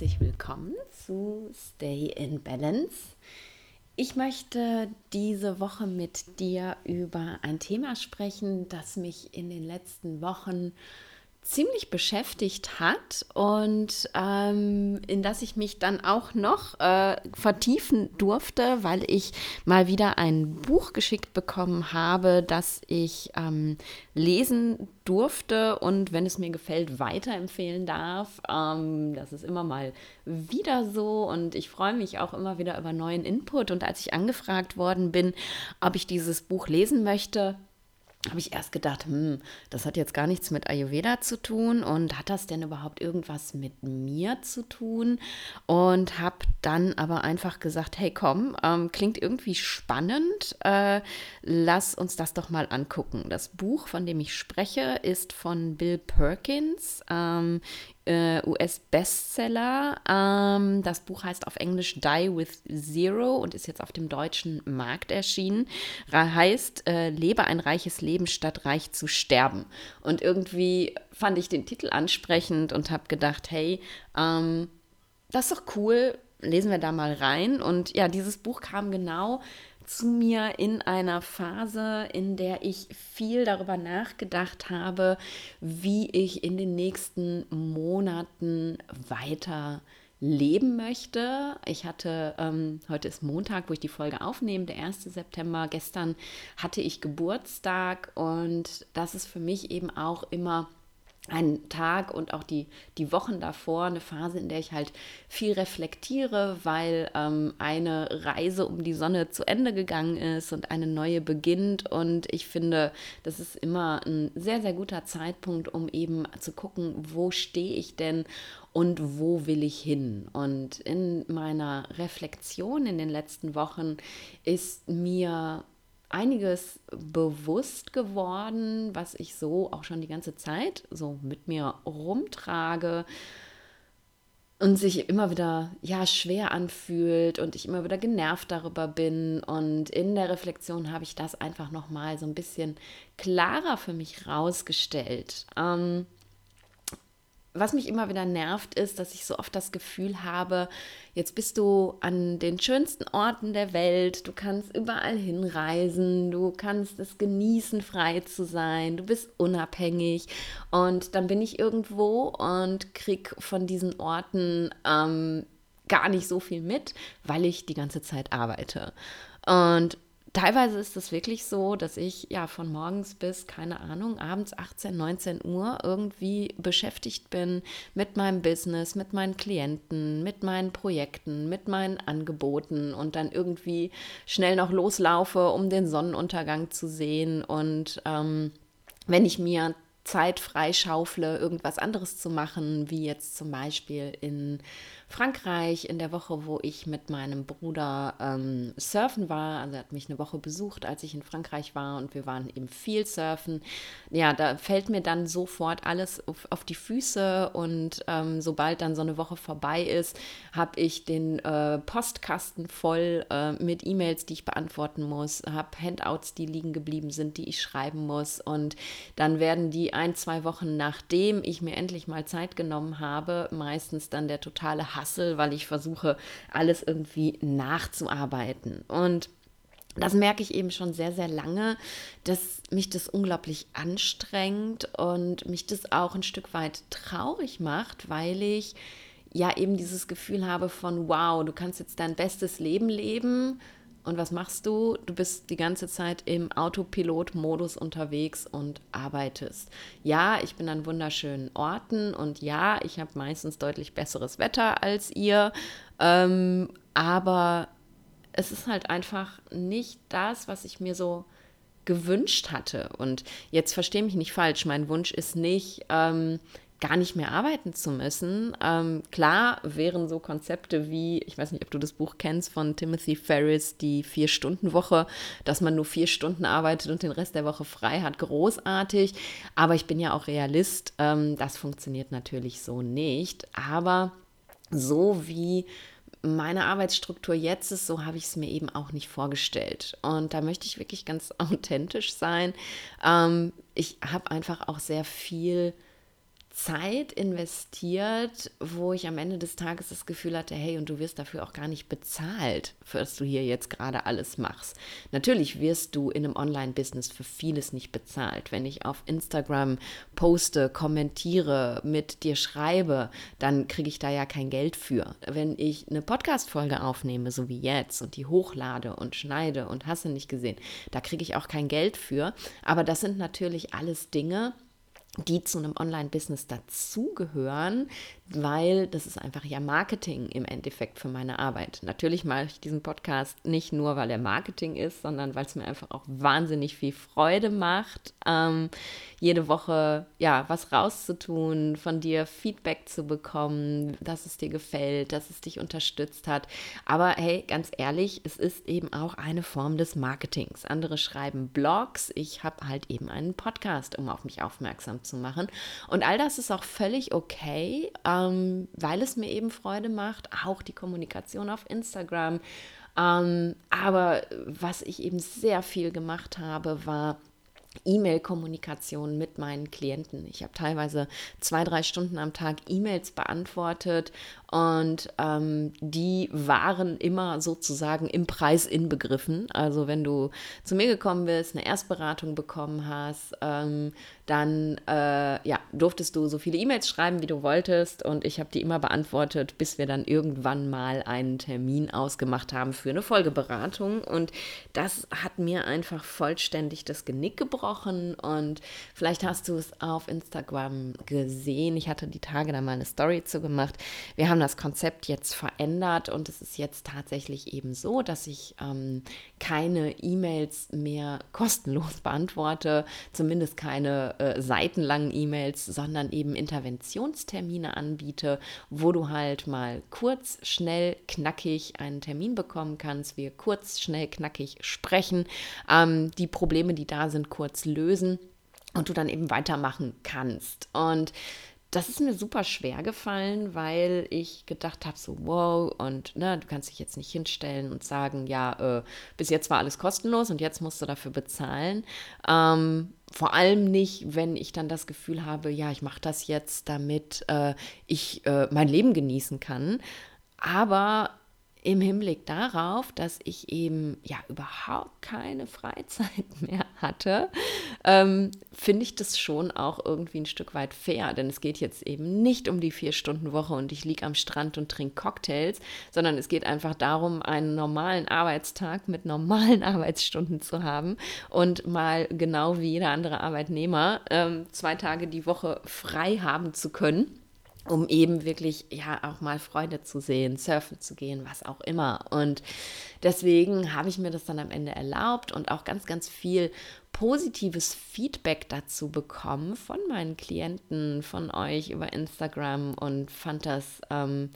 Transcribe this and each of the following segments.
herzlich willkommen zu Stay in Balance. Ich möchte diese Woche mit dir über ein Thema sprechen, das mich in den letzten Wochen ziemlich beschäftigt hat und ähm, in das ich mich dann auch noch äh, vertiefen durfte, weil ich mal wieder ein Buch geschickt bekommen habe, das ich ähm, lesen durfte und wenn es mir gefällt, weiterempfehlen darf. Ähm, das ist immer mal wieder so und ich freue mich auch immer wieder über neuen Input. Und als ich angefragt worden bin, ob ich dieses Buch lesen möchte, habe ich erst gedacht, hm, das hat jetzt gar nichts mit Ayurveda zu tun und hat das denn überhaupt irgendwas mit mir zu tun? Und habe dann aber einfach gesagt, hey komm, ähm, klingt irgendwie spannend, äh, lass uns das doch mal angucken. Das Buch, von dem ich spreche, ist von Bill Perkins, ähm, äh, US-Bestseller. Ähm, das Buch heißt auf Englisch Die with Zero und ist jetzt auf dem deutschen Markt erschienen. Heißt äh, Lebe ein reiches Leben statt reich zu sterben. Und irgendwie fand ich den Titel ansprechend und habe gedacht, hey, ähm, das ist doch cool, lesen wir da mal rein. Und ja, dieses Buch kam genau zu mir in einer Phase, in der ich viel darüber nachgedacht habe, wie ich in den nächsten Monaten weiter leben möchte. Ich hatte, ähm, heute ist Montag, wo ich die Folge aufnehme, der 1. September. Gestern hatte ich Geburtstag und das ist für mich eben auch immer ein Tag und auch die, die Wochen davor eine Phase, in der ich halt viel reflektiere, weil ähm, eine Reise um die Sonne zu Ende gegangen ist und eine neue beginnt. Und ich finde, das ist immer ein sehr, sehr guter Zeitpunkt, um eben zu gucken, wo stehe ich denn und wo will ich hin. Und in meiner Reflexion in den letzten Wochen ist mir einiges bewusst geworden, was ich so auch schon die ganze Zeit so mit mir rumtrage und sich immer wieder ja schwer anfühlt und ich immer wieder genervt darüber bin und in der Reflexion habe ich das einfach noch mal so ein bisschen klarer für mich rausgestellt. Ähm, was mich immer wieder nervt, ist, dass ich so oft das Gefühl habe, jetzt bist du an den schönsten Orten der Welt, du kannst überall hinreisen, du kannst es genießen, frei zu sein, du bist unabhängig und dann bin ich irgendwo und krieg von diesen Orten ähm, gar nicht so viel mit, weil ich die ganze Zeit arbeite. Und teilweise ist es wirklich so, dass ich ja von morgens bis, keine Ahnung, abends 18, 19 Uhr irgendwie beschäftigt bin mit meinem Business, mit meinen Klienten, mit meinen Projekten, mit meinen Angeboten und dann irgendwie schnell noch loslaufe, um den Sonnenuntergang zu sehen. Und ähm, wenn ich mir Zeit freischaufle, irgendwas anderes zu machen, wie jetzt zum Beispiel in Frankreich in der Woche, wo ich mit meinem Bruder ähm, surfen war. Also er hat mich eine Woche besucht, als ich in Frankreich war und wir waren eben viel surfen. Ja, da fällt mir dann sofort alles auf, auf die Füße und ähm, sobald dann so eine Woche vorbei ist, habe ich den äh, Postkasten voll äh, mit E-Mails, die ich beantworten muss, habe Handouts, die liegen geblieben sind, die ich schreiben muss und dann werden die ein, zwei Wochen nachdem ich mir endlich mal Zeit genommen habe, meistens dann der totale Hustle, weil ich versuche, alles irgendwie nachzuarbeiten. Und das merke ich eben schon sehr, sehr lange, dass mich das unglaublich anstrengt und mich das auch ein Stück weit traurig macht, weil ich ja eben dieses Gefühl habe von, wow, du kannst jetzt dein bestes Leben leben, und was machst du? Du bist die ganze Zeit im Autopilot-Modus unterwegs und arbeitest. Ja, ich bin an wunderschönen Orten und ja, ich habe meistens deutlich besseres Wetter als ihr. Ähm, aber es ist halt einfach nicht das, was ich mir so gewünscht hatte. Und jetzt verstehe mich nicht falsch, mein Wunsch ist nicht, ähm, gar nicht mehr arbeiten zu müssen. Ähm, klar wären so Konzepte wie, ich weiß nicht, ob du das Buch kennst von Timothy Ferris, die Vier-Stunden-Woche, dass man nur vier Stunden arbeitet und den Rest der Woche frei hat, großartig. Aber ich bin ja auch Realist, ähm, das funktioniert natürlich so nicht. Aber so wie meine Arbeitsstruktur jetzt ist, so habe ich es mir eben auch nicht vorgestellt. Und da möchte ich wirklich ganz authentisch sein. Ähm, ich habe einfach auch sehr viel Zeit investiert, wo ich am Ende des Tages das Gefühl hatte, hey, und du wirst dafür auch gar nicht bezahlt, was du hier jetzt gerade alles machst. Natürlich wirst du in einem Online-Business für vieles nicht bezahlt. Wenn ich auf Instagram poste, kommentiere, mit dir schreibe, dann kriege ich da ja kein Geld für. Wenn ich eine Podcast-Folge aufnehme, so wie jetzt, und die hochlade und schneide und hasse nicht gesehen, da kriege ich auch kein Geld für. Aber das sind natürlich alles Dinge, die zu einem Online-Business dazugehören, weil das ist einfach ja Marketing im Endeffekt für meine Arbeit. Natürlich mache ich diesen Podcast nicht nur, weil er Marketing ist, sondern weil es mir einfach auch wahnsinnig viel Freude macht, ähm, jede Woche ja was rauszutun, von dir Feedback zu bekommen, dass es dir gefällt, dass es dich unterstützt hat. Aber hey, ganz ehrlich, es ist eben auch eine Form des Marketings. Andere schreiben Blogs, ich habe halt eben einen Podcast, um auf mich aufmerksam zu machen. Und all das ist auch völlig okay. Ähm, weil es mir eben Freude macht, auch die Kommunikation auf Instagram. Ähm, aber was ich eben sehr viel gemacht habe, war E-Mail-Kommunikation mit meinen Klienten. Ich habe teilweise zwei, drei Stunden am Tag E-Mails beantwortet und ähm, die waren immer sozusagen im Preis inbegriffen. Also wenn du zu mir gekommen bist, eine Erstberatung bekommen hast, ähm, dann äh, ja, durftest du so viele E-Mails schreiben, wie du wolltest. Und ich habe die immer beantwortet, bis wir dann irgendwann mal einen Termin ausgemacht haben für eine Folgeberatung. Und das hat mir einfach vollständig das Genick gebrochen. Und vielleicht hast du es auf Instagram gesehen. Ich hatte die Tage da mal eine Story zu gemacht. Wir haben haben das Konzept jetzt verändert. Und es ist jetzt tatsächlich eben so, dass ich ähm, keine E-Mails mehr kostenlos beantworte, zumindest keine äh, seitenlangen E-Mails, sondern eben Interventionstermine anbiete, wo du halt mal kurz, schnell, knackig einen Termin bekommen kannst, wir kurz, schnell, knackig sprechen, ähm, die Probleme, die da sind, kurz lösen und du dann eben weitermachen kannst. Und das ist mir super schwer gefallen, weil ich gedacht habe, so wow, und ne, du kannst dich jetzt nicht hinstellen und sagen, ja, äh, bis jetzt war alles kostenlos und jetzt musst du dafür bezahlen. Ähm, vor allem nicht, wenn ich dann das Gefühl habe, ja, ich mache das jetzt, damit äh, ich äh, mein Leben genießen kann. Aber im Hinblick darauf, dass ich eben ja überhaupt keine Freizeit mehr hatte, ähm, finde ich das schon auch irgendwie ein Stück weit fair. Denn es geht jetzt eben nicht um die Vier-Stunden-Woche und ich liege am Strand und trinke Cocktails, sondern es geht einfach darum, einen normalen Arbeitstag mit normalen Arbeitsstunden zu haben und mal genau wie jeder andere Arbeitnehmer ähm, zwei Tage die Woche frei haben zu können um eben wirklich ja auch mal Freude zu sehen, surfen zu gehen, was auch immer. Und deswegen habe ich mir das dann am Ende erlaubt und auch ganz, ganz viel positives Feedback dazu bekommen von meinen Klienten, von euch über Instagram und fand das, ähm,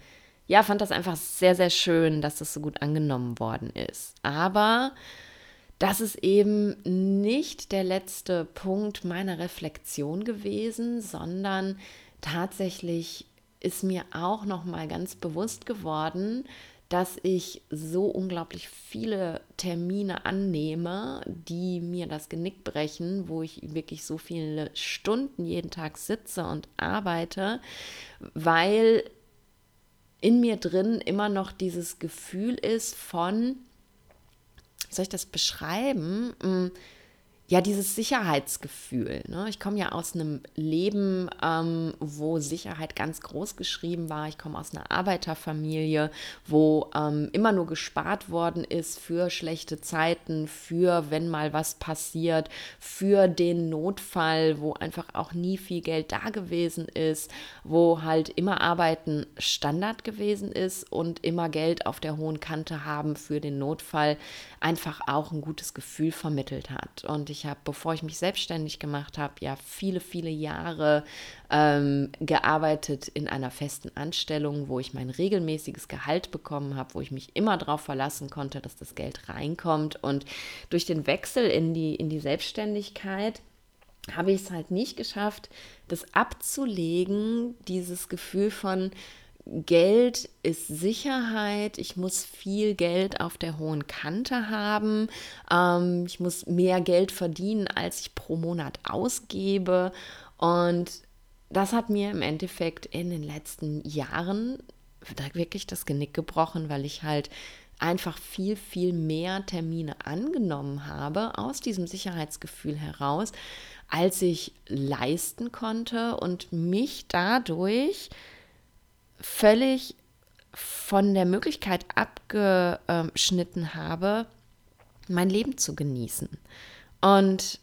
ja, fand das einfach sehr, sehr schön, dass das so gut angenommen worden ist. Aber das ist eben nicht der letzte Punkt meiner Reflexion gewesen, sondern tatsächlich ist mir auch noch mal ganz bewusst geworden, dass ich so unglaublich viele Termine annehme, die mir das Genick brechen, wo ich wirklich so viele Stunden jeden Tag sitze und arbeite, weil in mir drin immer noch dieses Gefühl ist von, wie soll ich das beschreiben? Ja, dieses Sicherheitsgefühl. Ne? Ich komme ja aus einem Leben, ähm, wo Sicherheit ganz groß geschrieben war. Ich komme aus einer Arbeiterfamilie, wo ähm, immer nur gespart worden ist für schlechte Zeiten, für wenn mal was passiert, für den Notfall, wo einfach auch nie viel Geld da gewesen ist, wo halt immer Arbeiten Standard gewesen ist und immer Geld auf der hohen Kante haben für den Notfall einfach auch ein gutes Gefühl vermittelt hat. Und ich habe, bevor ich mich selbstständig gemacht habe, ja viele, viele Jahre ähm, gearbeitet in einer festen Anstellung, wo ich mein regelmäßiges Gehalt bekommen habe, wo ich mich immer darauf verlassen konnte, dass das Geld reinkommt. Und durch den Wechsel in die, in die Selbstständigkeit habe ich es halt nicht geschafft, das abzulegen, dieses Gefühl von, Geld ist Sicherheit, ich muss viel Geld auf der hohen Kante haben, ähm, ich muss mehr Geld verdienen, als ich pro Monat ausgebe. Und das hat mir im Endeffekt in den letzten Jahren wirklich das Genick gebrochen, weil ich halt einfach viel, viel mehr Termine angenommen habe aus diesem Sicherheitsgefühl heraus, als ich leisten konnte und mich dadurch völlig von der Möglichkeit abgeschnitten habe, mein Leben zu genießen. Und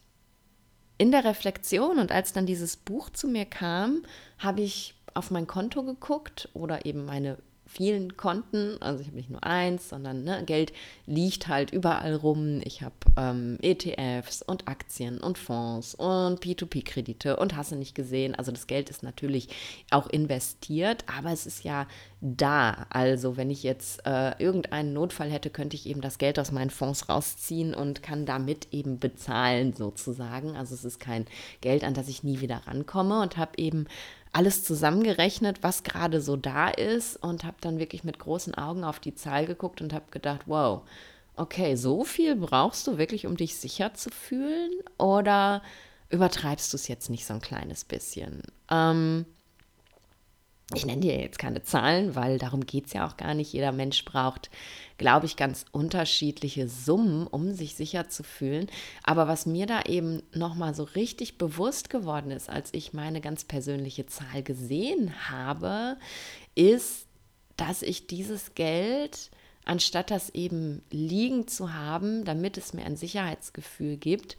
in der Reflexion und als dann dieses Buch zu mir kam, habe ich auf mein Konto geguckt oder eben meine vielen Konten. Also ich habe nicht nur eins, sondern ne, Geld liegt halt überall rum. Ich habe ähm, ETFs und Aktien und Fonds und P2P-Kredite und hast du nicht gesehen. Also das Geld ist natürlich auch investiert, aber es ist ja da. Also wenn ich jetzt äh, irgendeinen Notfall hätte, könnte ich eben das Geld aus meinen Fonds rausziehen und kann damit eben bezahlen sozusagen. Also es ist kein Geld, an das ich nie wieder rankomme und habe eben alles zusammengerechnet, was gerade so da ist und habe dann wirklich mit großen Augen auf die Zahl geguckt und habe gedacht, wow, okay, so viel brauchst du wirklich, um dich sicher zu fühlen oder übertreibst du es jetzt nicht so ein kleines bisschen? Ähm, ich nenne dir jetzt keine Zahlen, weil darum geht es ja auch gar nicht. Jeder Mensch braucht, glaube ich, ganz unterschiedliche Summen, um sich sicher zu fühlen. Aber was mir da eben nochmal so richtig bewusst geworden ist, als ich meine ganz persönliche Zahl gesehen habe, ist, dass ich dieses Geld, anstatt das eben liegen zu haben, damit es mir ein Sicherheitsgefühl gibt,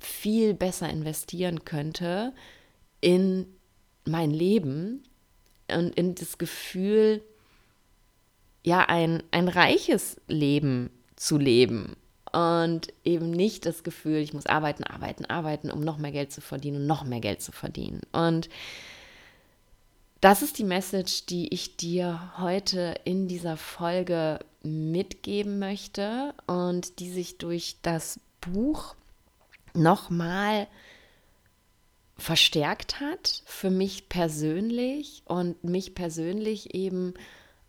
viel besser investieren könnte in mein Leben und in das Gefühl, ja, ein, ein reiches Leben zu leben. Und eben nicht das Gefühl, ich muss arbeiten, arbeiten, arbeiten, um noch mehr Geld zu verdienen und noch mehr Geld zu verdienen. Und das ist die Message, die ich dir heute in dieser Folge mitgeben möchte und die sich durch das Buch nochmal verstärkt hat für mich persönlich und mich persönlich eben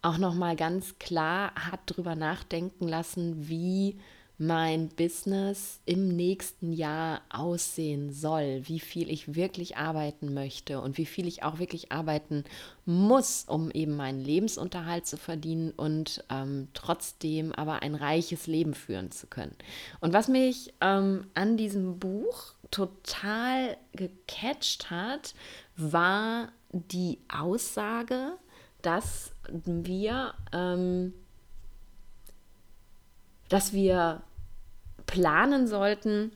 auch noch mal ganz klar hat drüber nachdenken lassen, wie mein Business im nächsten Jahr aussehen soll, wie viel ich wirklich arbeiten möchte und wie viel ich auch wirklich arbeiten muss, um eben meinen Lebensunterhalt zu verdienen und ähm, trotzdem aber ein reiches Leben führen zu können. Und was mich ähm, an diesem Buch total gecatcht hat, war die Aussage, dass wir, ähm, dass wir planen sollten,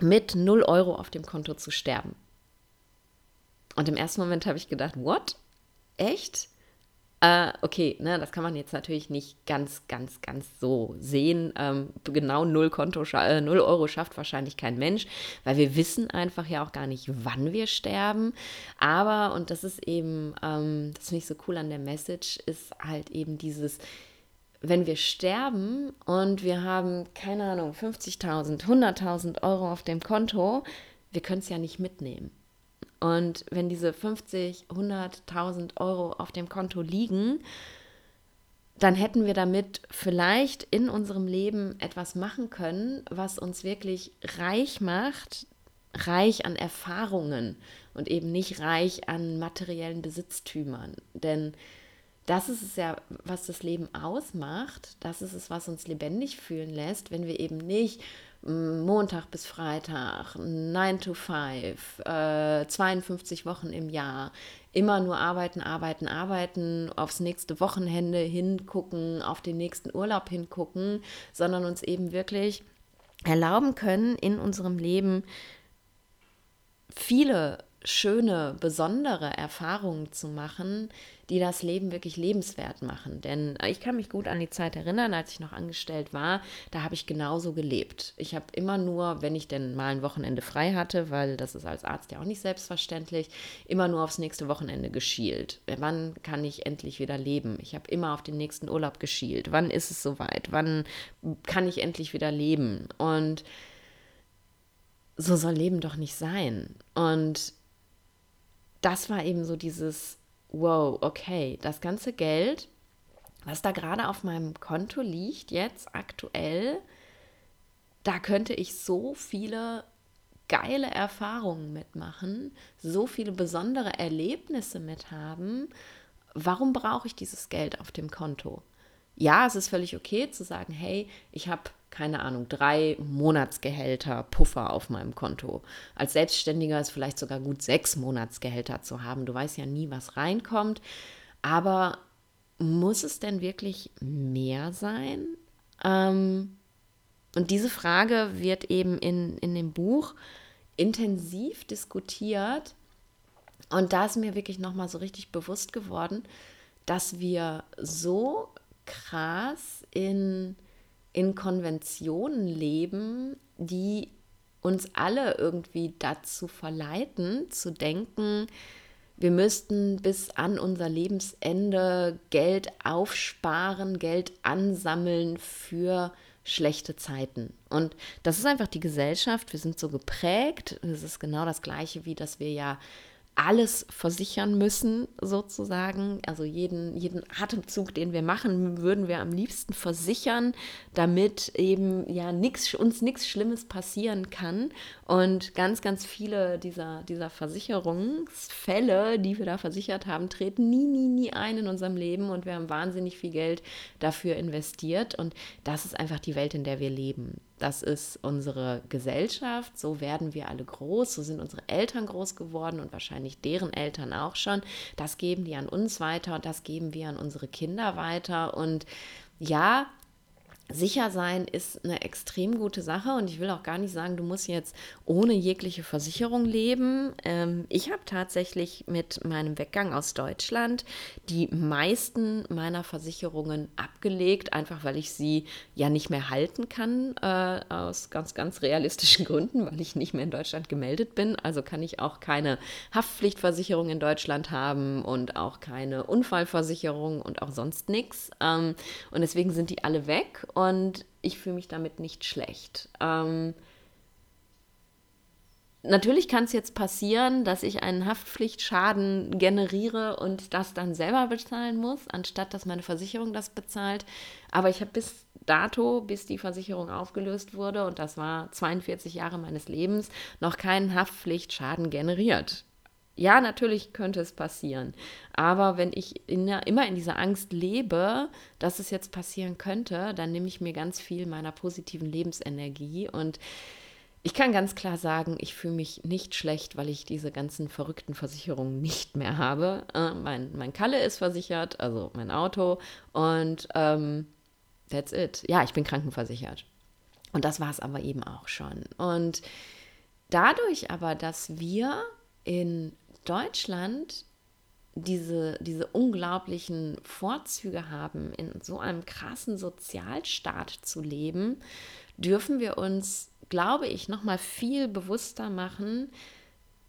mit 0 Euro auf dem Konto zu sterben. Und im ersten Moment habe ich gedacht, what? Echt? Äh, okay, ne, das kann man jetzt natürlich nicht ganz, ganz, ganz so sehen. Ähm, genau 0, Konto, äh, 0 Euro schafft wahrscheinlich kein Mensch, weil wir wissen einfach ja auch gar nicht, wann wir sterben. Aber, und das ist eben, ähm, das finde ich so cool an der Message, ist halt eben dieses, wenn wir sterben und wir haben, keine Ahnung, 50.000, 100.000 Euro auf dem Konto, wir können es ja nicht mitnehmen. Und wenn diese 50, 100.000 Euro auf dem Konto liegen, dann hätten wir damit vielleicht in unserem Leben etwas machen können, was uns wirklich reich macht, reich an Erfahrungen und eben nicht reich an materiellen Besitztümern. Denn das ist es ja, was das Leben ausmacht. Das ist es, was uns lebendig fühlen lässt, wenn wir eben nicht Montag bis Freitag, 9 to 5, äh, 52 Wochen im Jahr, immer nur arbeiten, arbeiten, arbeiten, aufs nächste Wochenende hingucken, auf den nächsten Urlaub hingucken, sondern uns eben wirklich erlauben können, in unserem Leben viele schöne, besondere Erfahrungen zu machen, die das Leben wirklich lebenswert machen. Denn ich kann mich gut an die Zeit erinnern, als ich noch angestellt war, da habe ich genauso gelebt. Ich habe immer nur, wenn ich denn mal ein Wochenende frei hatte, weil das ist als Arzt ja auch nicht selbstverständlich, immer nur aufs nächste Wochenende geschielt. Wann kann ich endlich wieder leben? Ich habe immer auf den nächsten Urlaub geschielt. Wann ist es soweit? Wann kann ich endlich wieder leben? Und so soll Leben doch nicht sein. Und das war eben so dieses, wow, okay, das ganze Geld, was da gerade auf meinem Konto liegt, jetzt aktuell, da könnte ich so viele geile Erfahrungen mitmachen, so viele besondere Erlebnisse mit haben. Warum brauche ich dieses Geld auf dem Konto? Ja, es ist völlig okay zu sagen, hey, ich habe keine Ahnung, drei Monatsgehälter Puffer auf meinem Konto. Als Selbstständiger ist vielleicht sogar gut, sechs Monatsgehälter zu haben. Du weißt ja nie, was reinkommt. Aber muss es denn wirklich mehr sein? Ähm, und diese Frage wird eben in, in dem Buch intensiv diskutiert. Und da ist mir wirklich nochmal so richtig bewusst geworden, dass wir so krass in in Konventionen leben, die uns alle irgendwie dazu verleiten, zu denken, wir müssten bis an unser Lebensende Geld aufsparen, Geld ansammeln für schlechte Zeiten. Und das ist einfach die Gesellschaft. Wir sind so geprägt. Es ist genau das Gleiche, wie dass wir ja alles versichern müssen, sozusagen. Also jeden, jeden Atemzug, den wir machen, würden wir am liebsten versichern, damit eben ja nix, uns nichts Schlimmes passieren kann. Und ganz, ganz viele dieser, dieser Versicherungsfälle, die wir da versichert haben, treten nie, nie, nie ein in unserem Leben und wir haben wahnsinnig viel Geld dafür investiert. Und das ist einfach die Welt, in der wir leben. Das ist unsere Gesellschaft, so werden wir alle groß, so sind unsere Eltern groß geworden und wahrscheinlich deren Eltern auch schon. Das geben die an uns weiter und das geben wir an unsere Kinder weiter. Und ja, Sicher sein ist eine extrem gute Sache und ich will auch gar nicht sagen, du musst jetzt ohne jegliche Versicherung leben. Ähm, ich habe tatsächlich mit meinem Weggang aus Deutschland die meisten meiner Versicherungen abgelegt, einfach weil ich sie ja nicht mehr halten kann, äh, aus ganz, ganz realistischen Gründen, weil ich nicht mehr in Deutschland gemeldet bin. Also kann ich auch keine Haftpflichtversicherung in Deutschland haben und auch keine Unfallversicherung und auch sonst nichts. Ähm, und deswegen sind die alle weg und ich fühle mich damit nicht schlecht. Ähm, natürlich kann es jetzt passieren, dass ich einen Haftpflichtschaden generiere und das dann selber bezahlen muss, anstatt dass meine Versicherung das bezahlt. Aber ich habe bis dato, bis die Versicherung aufgelöst wurde, und das war 42 Jahre meines Lebens, noch keinen Haftpflichtschaden generiert. Ja, natürlich könnte es passieren. Aber wenn ich in, immer in dieser Angst lebe, dass es jetzt passieren könnte, dann nehme ich mir ganz viel meiner positiven Lebensenergie. Und ich kann ganz klar sagen, ich fühle mich nicht schlecht, weil ich diese ganzen verrückten Versicherungen nicht mehr habe. Äh, mein, mein Kalle ist versichert, also mein Auto. Und ähm, that's it. Ja, ich bin krankenversichert. Und das war es aber eben auch schon. Und dadurch aber, dass wir in Deutschland diese, diese unglaublichen Vorzüge haben, in so einem krassen Sozialstaat zu leben, dürfen wir uns, glaube ich, noch mal viel bewusster machen,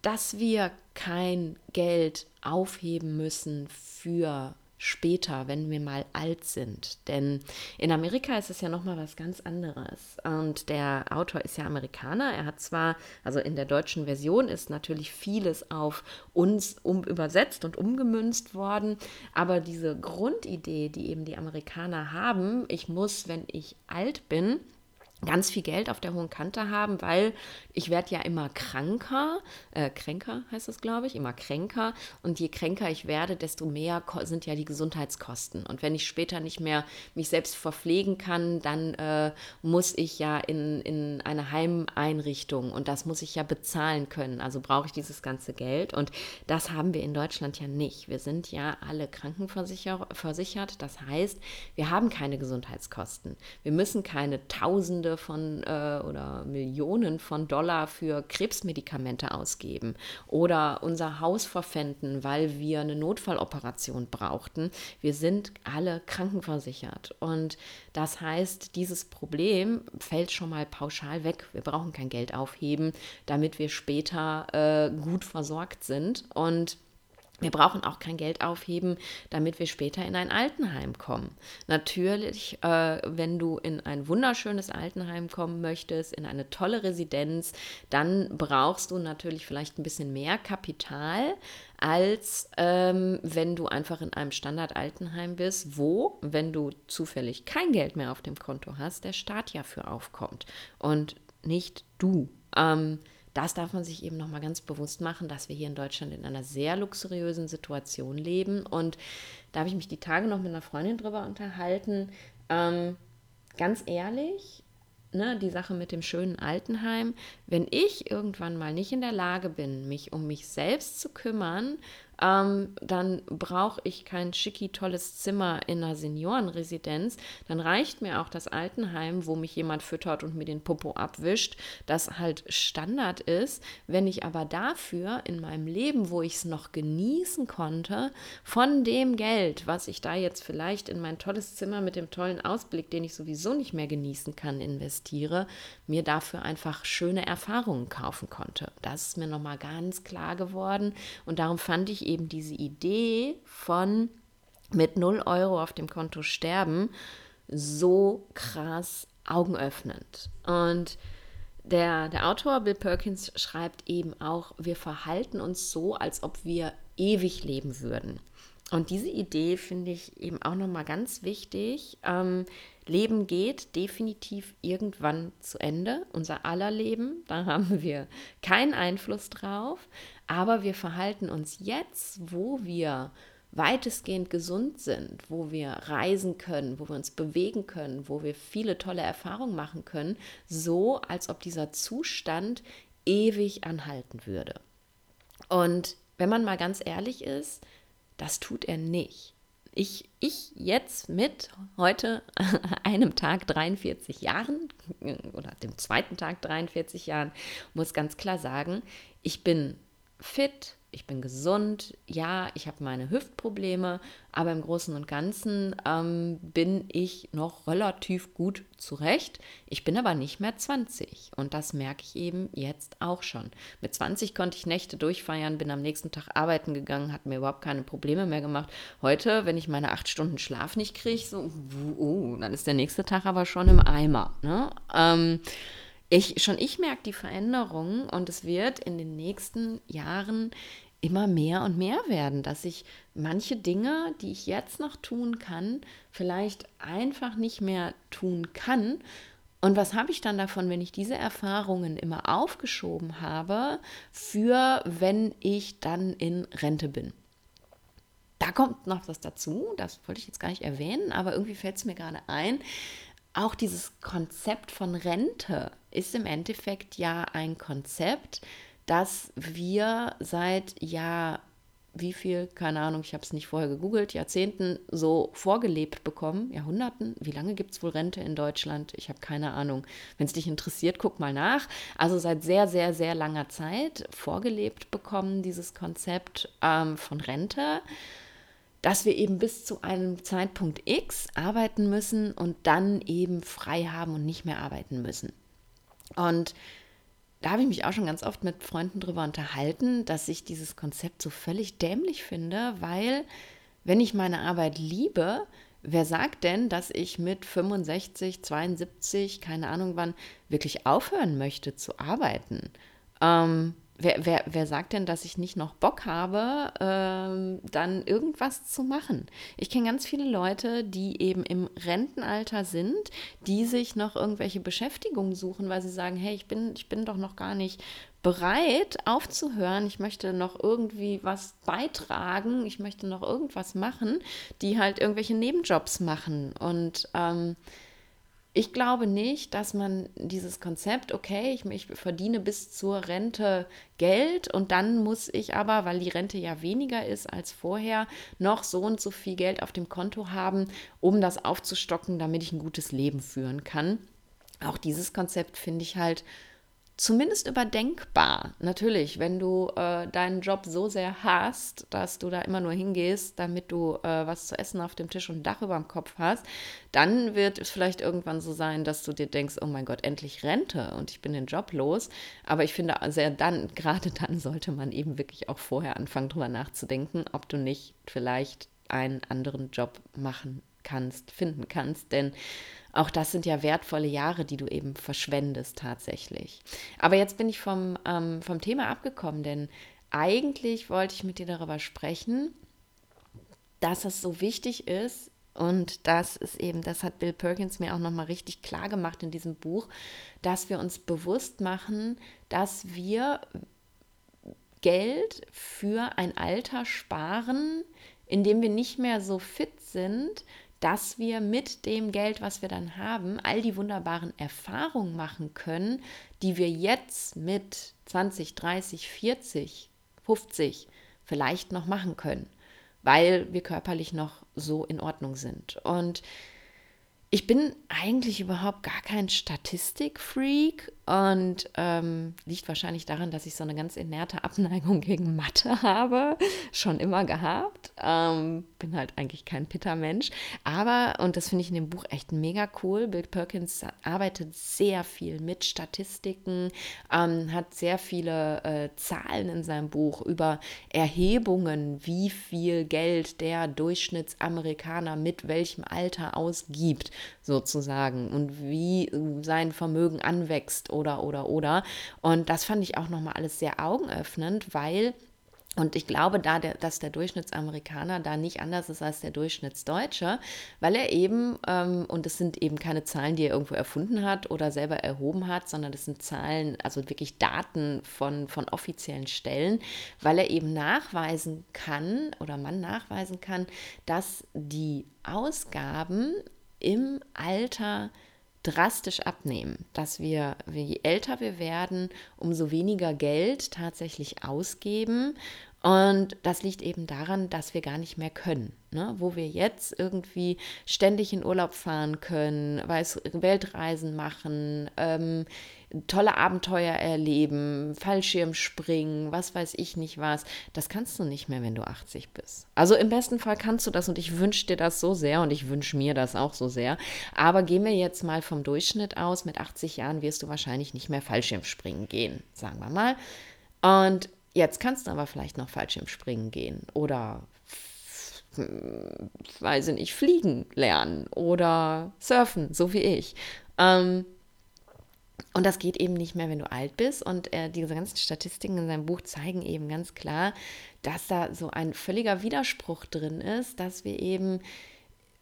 dass wir kein Geld aufheben müssen für später, wenn wir mal alt sind. Denn in Amerika ist es ja nochmal was ganz anderes. Und der Autor ist ja Amerikaner. Er hat zwar, also in der deutschen Version ist natürlich vieles auf uns um, übersetzt und umgemünzt worden, aber diese Grundidee, die eben die Amerikaner haben, ich muss, wenn ich alt bin, ganz viel Geld auf der hohen Kante haben, weil ich werde ja immer kranker, äh, kränker heißt das, glaube ich, immer kränker. Und je kränker ich werde, desto mehr sind ja die Gesundheitskosten. Und wenn ich später nicht mehr mich selbst verpflegen kann, dann äh, muss ich ja in, in eine Heimeinrichtung und das muss ich ja bezahlen können. Also brauche ich dieses ganze Geld. Und das haben wir in Deutschland ja nicht. Wir sind ja alle krankenversichert. Das heißt, wir haben keine Gesundheitskosten. Wir müssen keine Tausende von äh, oder Millionen von Dollar für Krebsmedikamente ausgeben oder unser Haus verpfänden, weil wir eine Notfalloperation brauchten. Wir sind alle krankenversichert. Und das heißt, dieses Problem fällt schon mal pauschal weg. Wir brauchen kein Geld aufheben, damit wir später äh, gut versorgt sind. Und wir brauchen auch kein Geld aufheben, damit wir später in ein Altenheim kommen. Natürlich, äh, wenn du in ein wunderschönes Altenheim kommen möchtest, in eine tolle Residenz, dann brauchst du natürlich vielleicht ein bisschen mehr Kapital, als ähm, wenn du einfach in einem Standard-Altenheim bist, wo, wenn du zufällig kein Geld mehr auf dem Konto hast, der Staat ja für aufkommt und nicht du. Ähm, das darf man sich eben nochmal ganz bewusst machen, dass wir hier in Deutschland in einer sehr luxuriösen Situation leben. Und da habe ich mich die Tage noch mit einer Freundin drüber unterhalten. Ähm, ganz ehrlich, ne, die Sache mit dem schönen Altenheim, wenn ich irgendwann mal nicht in der Lage bin, mich um mich selbst zu kümmern ähm, dann brauche ich kein schicki tolles Zimmer in einer Seniorenresidenz. Dann reicht mir auch das Altenheim, wo mich jemand füttert und mir den Popo abwischt, das halt Standard ist. Wenn ich aber dafür in meinem Leben, wo ich es noch genießen konnte, von dem Geld, was ich da jetzt vielleicht in mein tolles Zimmer mit dem tollen Ausblick, den ich sowieso nicht mehr genießen kann, investiere, mir dafür einfach schöne Erfahrungen kaufen konnte. Das ist mir nochmal ganz klar geworden und darum fand ich eben diese Idee von mit 0 Euro auf dem Konto sterben so krass augenöffnend. Und der, der Autor Bill Perkins schreibt eben auch, wir verhalten uns so, als ob wir ewig leben würden. Und diese Idee finde ich eben auch nochmal ganz wichtig. Ähm, Leben geht definitiv irgendwann zu Ende, unser aller Leben, da haben wir keinen Einfluss drauf, aber wir verhalten uns jetzt, wo wir weitestgehend gesund sind, wo wir reisen können, wo wir uns bewegen können, wo wir viele tolle Erfahrungen machen können, so als ob dieser Zustand ewig anhalten würde. Und wenn man mal ganz ehrlich ist, das tut er nicht ich, ich jetzt mit heute einem Tag 43 Jahren oder dem zweiten Tag 43 Jahren muss ganz klar sagen, ich bin fit, ich bin gesund, ja, ich habe meine Hüftprobleme, aber im Großen und Ganzen ähm, bin ich noch relativ gut zurecht. Ich bin aber nicht mehr 20 und das merke ich eben jetzt auch schon. Mit 20 konnte ich Nächte durchfeiern, bin am nächsten Tag arbeiten gegangen, hat mir überhaupt keine Probleme mehr gemacht. Heute, wenn ich meine acht Stunden Schlaf nicht kriege, so, uh, dann ist der nächste Tag aber schon im Eimer. Ne? Ähm, ich, schon ich merke die Veränderung und es wird in den nächsten Jahren immer mehr und mehr werden, dass ich manche Dinge, die ich jetzt noch tun kann, vielleicht einfach nicht mehr tun kann. Und was habe ich dann davon, wenn ich diese Erfahrungen immer aufgeschoben habe, für wenn ich dann in Rente bin? Da kommt noch was dazu, das wollte ich jetzt gar nicht erwähnen, aber irgendwie fällt es mir gerade ein. Auch dieses Konzept von Rente ist im Endeffekt ja ein Konzept, dass wir seit Jahr wie viel, keine Ahnung, ich habe es nicht vorher gegoogelt, Jahrzehnten so vorgelebt bekommen, Jahrhunderten. Wie lange gibt es wohl Rente in Deutschland? Ich habe keine Ahnung. Wenn es dich interessiert, guck mal nach. Also seit sehr, sehr, sehr langer Zeit vorgelebt bekommen, dieses Konzept ähm, von Rente, dass wir eben bis zu einem Zeitpunkt X arbeiten müssen und dann eben frei haben und nicht mehr arbeiten müssen. Und da habe ich mich auch schon ganz oft mit Freunden darüber unterhalten, dass ich dieses Konzept so völlig dämlich finde, weil wenn ich meine Arbeit liebe, wer sagt denn, dass ich mit 65, 72, keine Ahnung wann, wirklich aufhören möchte zu arbeiten? Ähm, Wer, wer, wer sagt denn, dass ich nicht noch Bock habe, ähm, dann irgendwas zu machen? Ich kenne ganz viele Leute, die eben im Rentenalter sind, die sich noch irgendwelche Beschäftigungen suchen, weil sie sagen, hey, ich bin, ich bin doch noch gar nicht bereit aufzuhören. Ich möchte noch irgendwie was beitragen. Ich möchte noch irgendwas machen, die halt irgendwelche Nebenjobs machen. Und ähm, ich glaube nicht, dass man dieses Konzept, okay, ich, ich, verdiene bis zur Rente Geld und dann muss ich aber, weil die Rente ja weniger ist als vorher, noch so und so viel Geld auf dem Konto haben, um das aufzustocken, damit ich ein gutes Leben führen kann. Auch dieses Konzept finde ich halt zumindest überdenkbar. Natürlich, wenn du äh, deinen Job so sehr hast, dass du da immer nur hingehst, damit du äh, was zu essen auf dem Tisch und ein Dach über dem Kopf hast, dann wird es vielleicht irgendwann so sein, dass du dir denkst, oh mein Gott, endlich Rente und ich bin den Job los. Aber ich finde, sehr dann, gerade dann sollte man eben wirklich auch vorher anfangen, darüber nachzudenken, ob du nicht vielleicht einen anderen Job machen kannst, finden kannst. Denn auch das sind ja wertvolle Jahre, die du eben verschwendest tatsächlich. Aber jetzt bin ich vom, ähm, vom Thema abgekommen, denn eigentlich wollte ich mit dir darüber sprechen, dass es so wichtig ist, Und das ist eben, das hat Bill Perkins mir auch nochmal richtig klar gemacht in diesem Buch, dass wir uns bewusst machen, dass wir Geld für ein Alter sparen, in dem wir nicht mehr so fit sind, dass wir mit dem Geld, was wir dann haben, all die wunderbaren Erfahrungen machen können, die wir jetzt mit 20, 30, 40, 50 vielleicht noch machen können, weil wir körperlich noch so in Ordnung sind. Und ich bin eigentlich überhaupt gar kein Statistikfreak und ähm, liegt wahrscheinlich daran, dass ich so eine ganz inerte Abneigung gegen Mathe habe, schon immer gehabt. Ähm, bin halt eigentlich kein Pitter-Mensch. Aber, und das finde ich in dem Buch echt mega cool, Bill Perkins arbeitet sehr viel mit Statistiken, ähm, hat sehr viele äh, Zahlen in seinem Buch über Erhebungen, wie viel Geld der Durchschnittsamerikaner mit welchem Alter ausgibt, sozusagen, und wie sein Vermögen anwächst oder, oder, oder. Und das fand ich auch nochmal alles sehr augenöffnend, weil und ich glaube, da der, dass der Durchschnittsamerikaner da nicht anders ist als der Durchschnittsdeutsche, weil er eben, ähm, und das sind eben keine Zahlen, die er irgendwo erfunden hat oder selber erhoben hat, sondern das sind Zahlen, also wirklich Daten von, von offiziellen Stellen, weil er eben nachweisen kann oder man nachweisen kann, dass die Ausgaben im Alter drastisch abnehmen, dass wir, je älter wir werden, umso weniger Geld tatsächlich ausgeben. Und das liegt eben daran, dass wir gar nicht mehr können. Ne? Wo wir jetzt irgendwie ständig in Urlaub fahren können, Weltreisen machen, ähm, tolle Abenteuer erleben, Fallschirmspringen, was weiß ich nicht was. Das kannst du nicht mehr, wenn du 80 bist. Also im besten Fall kannst du das und ich wünsche dir das so sehr und ich wünsche mir das auch so sehr. Aber gehen wir jetzt mal vom Durchschnitt aus. Mit 80 Jahren wirst du wahrscheinlich nicht mehr Fallschirmspringen gehen, sagen wir mal. Und jetzt kannst du aber vielleicht noch Fallschirmspringen gehen oder weiß ich nicht, fliegen lernen oder surfen, so wie ich. Ähm, und das geht eben nicht mehr, wenn du alt bist. Und äh, diese ganzen Statistiken in seinem Buch zeigen eben ganz klar, dass da so ein völliger Widerspruch drin ist, dass wir eben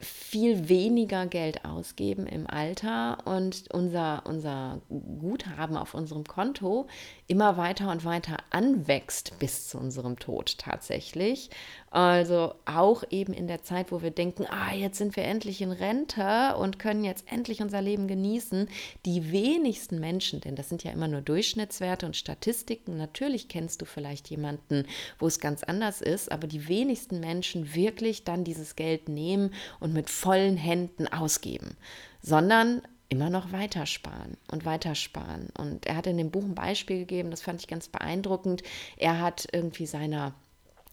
viel weniger Geld ausgeben im Alter und unser, unser Guthaben auf unserem Konto immer weiter und weiter anwächst bis zu unserem Tod tatsächlich. Also auch eben in der Zeit, wo wir denken, ah, jetzt sind wir endlich in Rente und können jetzt endlich unser Leben genießen. Die wenigsten Menschen, denn das sind ja immer nur Durchschnittswerte und Statistiken, natürlich kennst du vielleicht jemanden, wo es ganz anders ist, aber die wenigsten Menschen wirklich dann dieses Geld nehmen und mit vollen Händen ausgeben, sondern immer noch weiter sparen und weiter sparen. Und er hat in dem Buch ein Beispiel gegeben, das fand ich ganz beeindruckend. Er hat irgendwie seiner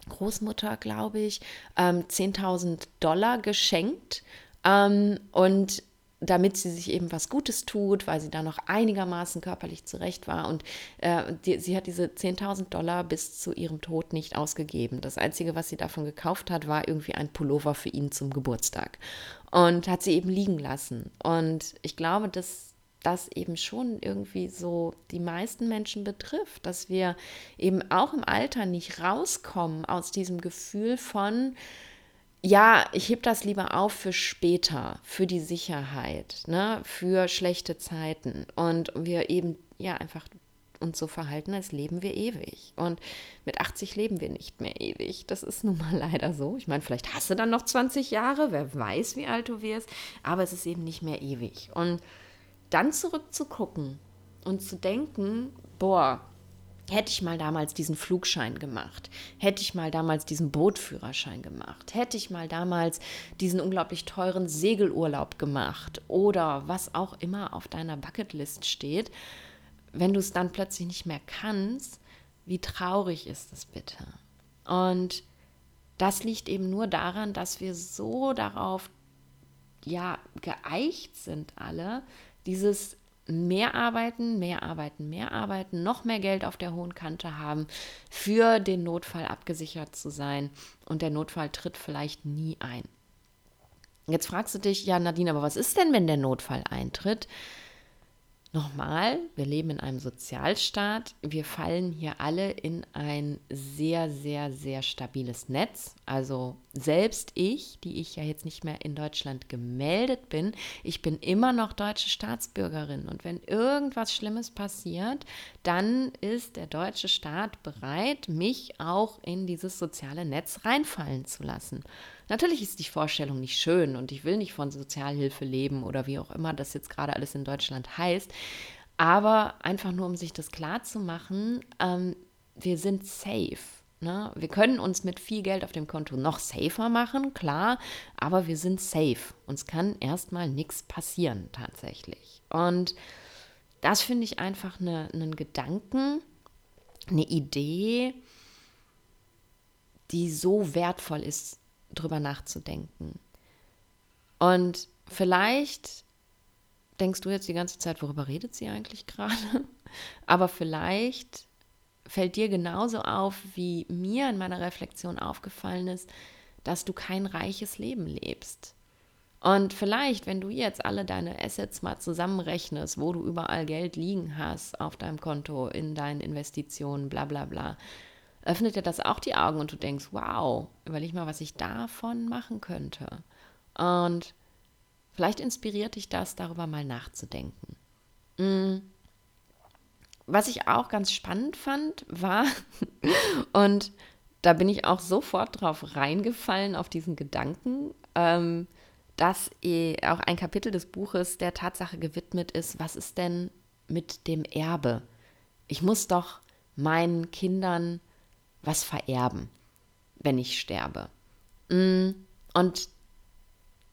Großmutter, glaube ich, ähm, 10.000 Dollar geschenkt. Ähm, und damit sie sich eben was Gutes tut, weil sie da noch einigermaßen körperlich zurecht war. Und äh, die, sie hat diese 10.000 Dollar bis zu ihrem Tod nicht ausgegeben. Das Einzige, was sie davon gekauft hat, war irgendwie ein Pullover für ihn zum Geburtstag. Und hat sie eben liegen lassen. Und ich glaube, dass das eben schon irgendwie so die meisten Menschen betrifft, dass wir eben auch im Alter nicht rauskommen aus diesem Gefühl von, ja, ich heb das lieber auf für später, für die Sicherheit, ne, für schlechte Zeiten und wir eben ja einfach uns so verhalten, als leben wir ewig. Und mit 80 leben wir nicht mehr ewig. Das ist nun mal leider so. Ich meine, vielleicht hast du dann noch 20 Jahre, wer weiß, wie alt du wirst, aber es ist eben nicht mehr ewig. Und dann zurückzugucken und zu denken, boah, hätte ich mal damals diesen Flugschein gemacht, hätte ich mal damals diesen Bootführerschein gemacht, hätte ich mal damals diesen unglaublich teuren Segelurlaub gemacht oder was auch immer auf deiner Bucketlist steht, wenn du es dann plötzlich nicht mehr kannst, wie traurig ist es bitte? Und das liegt eben nur daran, dass wir so darauf ja geeicht sind alle, dieses mehr arbeiten, mehr arbeiten, mehr arbeiten, noch mehr Geld auf der hohen Kante haben, für den Notfall abgesichert zu sein. Und der Notfall tritt vielleicht nie ein. Jetzt fragst du dich, ja, Nadine, aber was ist denn, wenn der Notfall eintritt? Nochmal, wir leben in einem Sozialstaat. Wir fallen hier alle in ein sehr, sehr, sehr stabiles Netz. Also selbst ich, die ich ja jetzt nicht mehr in Deutschland gemeldet bin, ich bin immer noch deutsche Staatsbürgerin. Und wenn irgendwas Schlimmes passiert, dann ist der deutsche Staat bereit, mich auch in dieses soziale Netz reinfallen zu lassen. Natürlich ist die Vorstellung nicht schön und ich will nicht von Sozialhilfe leben oder wie auch immer das jetzt gerade alles in Deutschland heißt. Aber einfach nur, um sich das klar zu machen, ähm, wir sind safe. Ne? Wir können uns mit viel Geld auf dem Konto noch safer machen, klar, aber wir sind safe. Uns kann erstmal nichts passieren tatsächlich. Und das finde ich einfach eine, einen Gedanken, eine Idee, die so wertvoll ist drüber nachzudenken. Und vielleicht denkst du jetzt die ganze Zeit, worüber redet sie eigentlich gerade? Aber vielleicht fällt dir genauso auf, wie mir in meiner Reflexion aufgefallen ist, dass du kein reiches Leben lebst. Und vielleicht, wenn du jetzt alle deine Assets mal zusammenrechnest, wo du überall Geld liegen hast auf deinem Konto, in deinen Investitionen, bla bla bla, öffnet dir das auch die Augen und du denkst, wow, überleg mal, was ich davon machen könnte. Und vielleicht inspiriert dich das, darüber mal nachzudenken. Mm. Was ich auch ganz spannend fand, war, und da bin ich auch sofort drauf reingefallen, auf diesen Gedanken, ähm, dass auch ein Kapitel des Buches der Tatsache gewidmet ist, was ist denn mit dem Erbe? Ich muss doch meinen Kindern was vererben, wenn ich sterbe. Mm, und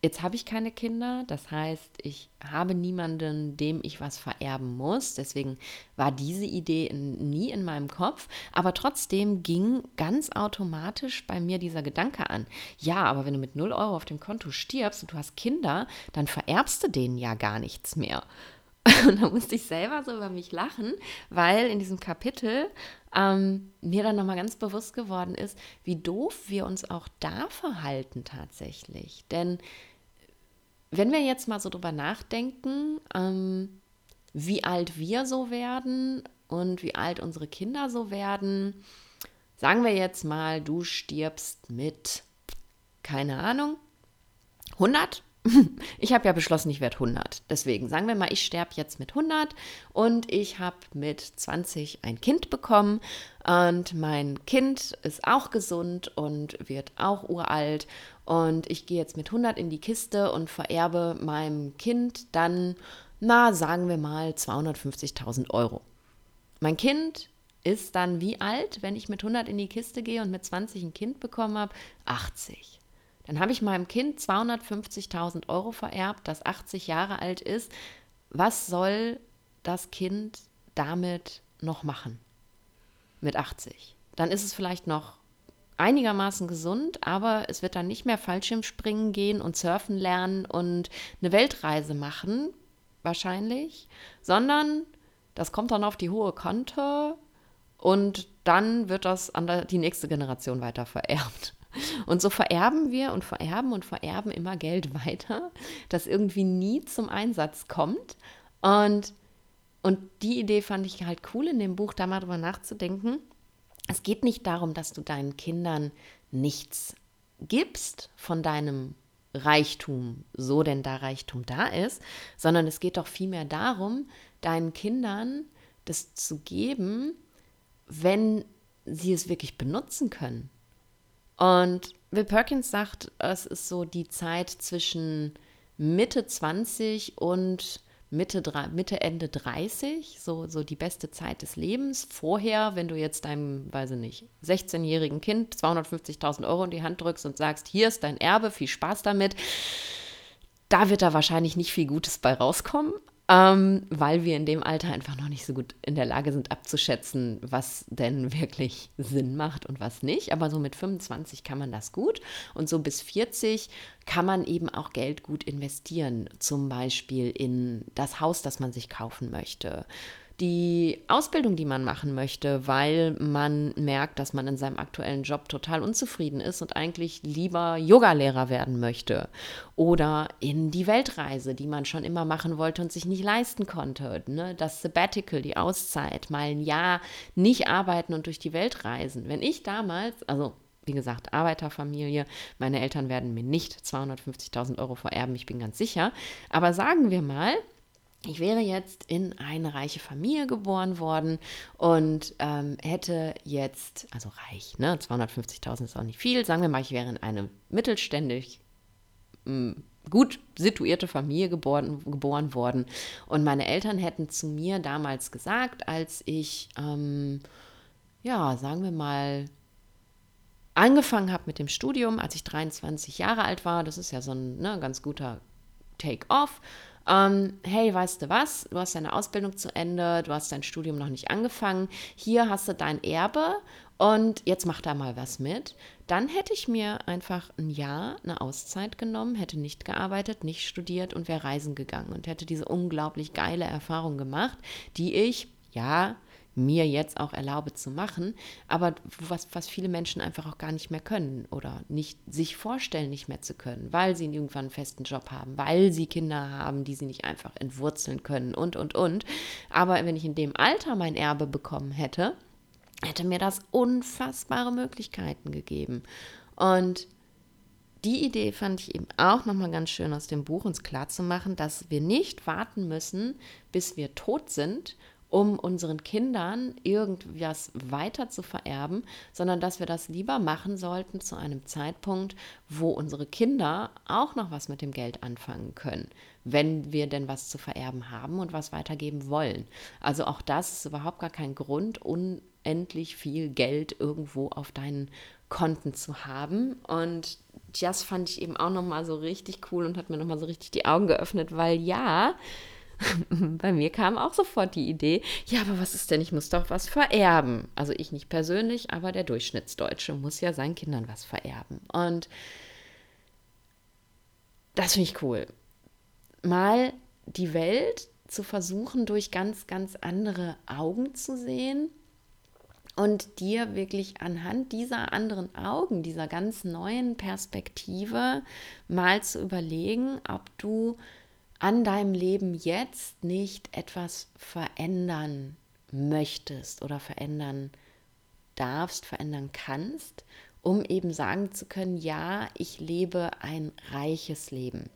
jetzt habe ich keine Kinder, das heißt, ich habe niemanden, dem ich was vererben muss. Deswegen war diese Idee in, nie in meinem Kopf. Aber trotzdem ging ganz automatisch bei mir dieser Gedanke an. Ja, aber wenn du mit 0 Euro auf dem Konto stirbst und du hast Kinder, dann vererbst du denen ja gar nichts mehr. Und da musste ich selber so über mich lachen, weil in diesem Kapitel ähm, mir dann nochmal ganz bewusst geworden ist, wie doof wir uns auch da verhalten tatsächlich. Denn wenn wir jetzt mal so drüber nachdenken, ähm, wie alt wir so werden und wie alt unsere Kinder so werden, sagen wir jetzt mal, du stirbst mit, keine Ahnung, 100 ich habe ja beschlossen, ich werde 100. Deswegen sagen wir mal, ich sterbe jetzt mit 100 und ich habe mit 20 ein Kind bekommen und mein Kind ist auch gesund und wird auch uralt und ich gehe jetzt mit 100 in die Kiste und vererbe meinem Kind dann, na, sagen wir mal 250.000 Euro. Mein Kind ist dann wie alt, wenn ich mit 100 in die Kiste gehe und mit 20 ein Kind bekommen habe? 80. Dann habe ich meinem Kind 250.000 Euro vererbt, das 80 Jahre alt ist. Was soll das Kind damit noch machen? Mit 80. Dann ist es vielleicht noch einigermaßen gesund, aber es wird dann nicht mehr Fallschirmspringen gehen und surfen lernen und eine Weltreise machen, wahrscheinlich, sondern das kommt dann auf die hohe Konto und dann wird das an die nächste Generation weiter vererbt. Und so vererben wir und vererben und vererben immer Geld weiter, das irgendwie nie zum Einsatz kommt. Und, und die Idee fand ich halt cool in dem Buch, da mal drüber nachzudenken. Es geht nicht darum, dass du deinen Kindern nichts gibst von deinem Reichtum, so denn da Reichtum da ist, sondern es geht doch vielmehr darum, deinen Kindern das zu geben, wenn sie es wirklich benutzen können. Und Will Perkins sagt, es ist so die Zeit zwischen Mitte 20 und Mitte, Mitte, Ende 30, so, so die beste Zeit des Lebens. Vorher, wenn du jetzt deinem, weiß ich nicht, 16-jährigen Kind 250.000 Euro in die Hand drückst und sagst, hier ist dein Erbe, viel Spaß damit, da wird da wahrscheinlich nicht viel Gutes bei rauskommen ähm, weil wir in dem Alter einfach noch nicht so gut in der Lage sind abzuschätzen, was denn wirklich Sinn macht und was nicht. Aber so mit 25 kann man das gut. Und so bis 40 kann man eben auch Geld gut investieren, zum Beispiel in das Haus, das man sich kaufen möchte die Ausbildung, die man machen möchte, weil man merkt, dass man in seinem aktuellen Job total unzufrieden ist und eigentlich lieber Yogalehrer werden möchte. Oder in die Weltreise, die man schon immer machen wollte und sich nicht leisten konnte. Ne? Das Sabbatical, die Auszeit, mal ein Jahr nicht arbeiten und durch die Welt reisen. Wenn ich damals, also wie gesagt, Arbeiterfamilie. Meine Eltern werden mir nicht 250.000 Euro vererben, ich bin ganz sicher. Aber sagen wir mal, ich wäre jetzt in eine reiche Familie geboren worden und ähm, hätte jetzt, also reich, ne, 250.000 ist auch nicht viel, sagen wir mal, ich wäre in eine mittelständig hm, gut situierte Familie geboren, geboren worden. Und meine Eltern hätten zu mir damals gesagt, als ich, ähm, ja, sagen wir mal, angefangen habe mit dem Studium, als ich 23 Jahre alt war, das ist ja so ein ne, ganz guter Take-off, ähm, hey, weißt du was, du hast deine Ausbildung zu Ende, du hast dein Studium noch nicht angefangen, hier hast du dein Erbe und jetzt mach da mal was mit. Dann hätte ich mir einfach ein Jahr eine Auszeit genommen, hätte nicht gearbeitet, nicht studiert und wäre reisen gegangen und hätte diese unglaublich geile Erfahrung gemacht, die ich, ja, mir jetzt auch erlaube zu machen, aber was, was viele Menschen einfach auch gar nicht mehr können oder nicht sich vorstellen, nicht mehr zu können, weil sie irgendwann einen festen Job haben, weil sie Kinder haben, die sie nicht einfach entwurzeln können und, und, und. Aber wenn ich in dem Alter mein Erbe bekommen hätte, hätte mir das unfassbare Möglichkeiten gegeben. Und die Idee fand ich eben auch nochmal ganz schön aus dem Buch, uns klarzumachen, dass wir nicht warten müssen, bis wir tot sind, um unseren Kindern irgendwas weiter zu vererben, sondern dass wir das lieber machen sollten zu einem Zeitpunkt, wo unsere Kinder auch noch was mit dem Geld anfangen können, wenn wir denn was zu vererben haben und was weitergeben wollen. Also auch das ist überhaupt gar kein Grund, unendlich viel Geld irgendwo auf deinen Konten zu haben. Und das fand ich eben auch nochmal so richtig cool und hat mir nochmal so richtig die Augen geöffnet, weil ja, bei mir kam auch sofort die Idee, ja, aber was ist denn, ich muss doch was vererben. Also ich nicht persönlich, aber der Durchschnittsdeutsche muss ja seinen Kindern was vererben. Und das finde ich cool. Mal die Welt zu versuchen, durch ganz, ganz andere Augen zu sehen und dir wirklich anhand dieser anderen Augen, dieser ganz neuen Perspektive mal zu überlegen, ob du an deinem Leben jetzt nicht etwas verändern möchtest oder verändern darfst, verändern kannst, um eben sagen zu können, ja, ich lebe ein reiches Leben.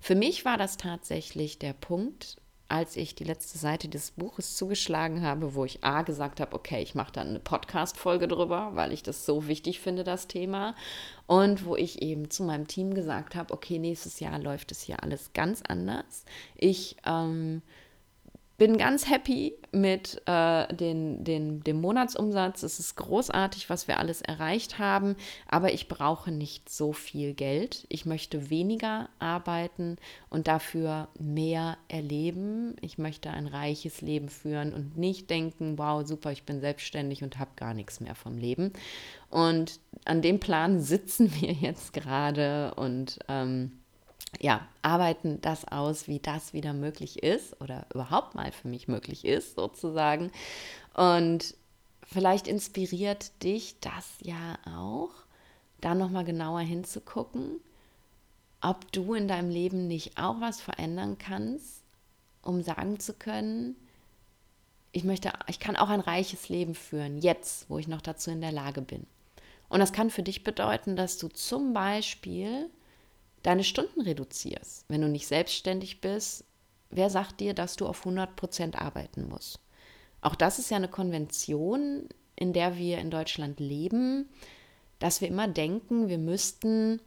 Für mich war das tatsächlich der Punkt, als ich die letzte Seite des Buches zugeschlagen habe, wo ich A gesagt habe, okay, ich mache dann eine Podcast-Folge drüber, weil ich das so wichtig finde, das Thema. Und wo ich eben zu meinem Team gesagt habe, okay, nächstes Jahr läuft es hier alles ganz anders. Ich ähm, bin ganz happy mit äh, den, den, dem Monatsumsatz. Es ist großartig, was wir alles erreicht haben, aber ich brauche nicht so viel Geld. Ich möchte weniger arbeiten und dafür mehr erleben. Ich möchte ein reiches Leben führen und nicht denken, wow, super, ich bin selbstständig und habe gar nichts mehr vom Leben. Und an dem Plan sitzen wir jetzt gerade und ähm, ja, arbeiten das aus, wie das wieder möglich ist oder überhaupt mal für mich möglich ist, sozusagen. Und vielleicht inspiriert dich das ja auch, da nochmal genauer hinzugucken, ob du in deinem Leben nicht auch was verändern kannst, um sagen zu können, ich möchte, ich kann auch ein reiches Leben führen, jetzt, wo ich noch dazu in der Lage bin. Und das kann für dich bedeuten, dass du zum Beispiel deine Stunden reduzierst. Wenn du nicht selbstständig bist, wer sagt dir, dass du auf 100 Prozent arbeiten musst? Auch das ist ja eine Konvention, in der wir in Deutschland leben, dass wir immer denken, wir müssten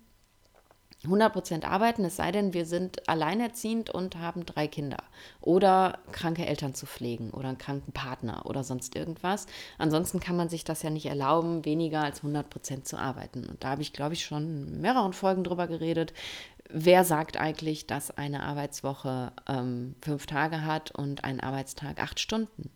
100% arbeiten, es sei denn, wir sind alleinerziehend und haben drei Kinder oder kranke Eltern zu pflegen oder einen kranken Partner oder sonst irgendwas. Ansonsten kann man sich das ja nicht erlauben, weniger als 100% zu arbeiten. Und da habe ich, glaube ich, schon in mehreren Folgen drüber geredet. Wer sagt eigentlich, dass eine Arbeitswoche ähm, fünf Tage hat und ein Arbeitstag acht Stunden?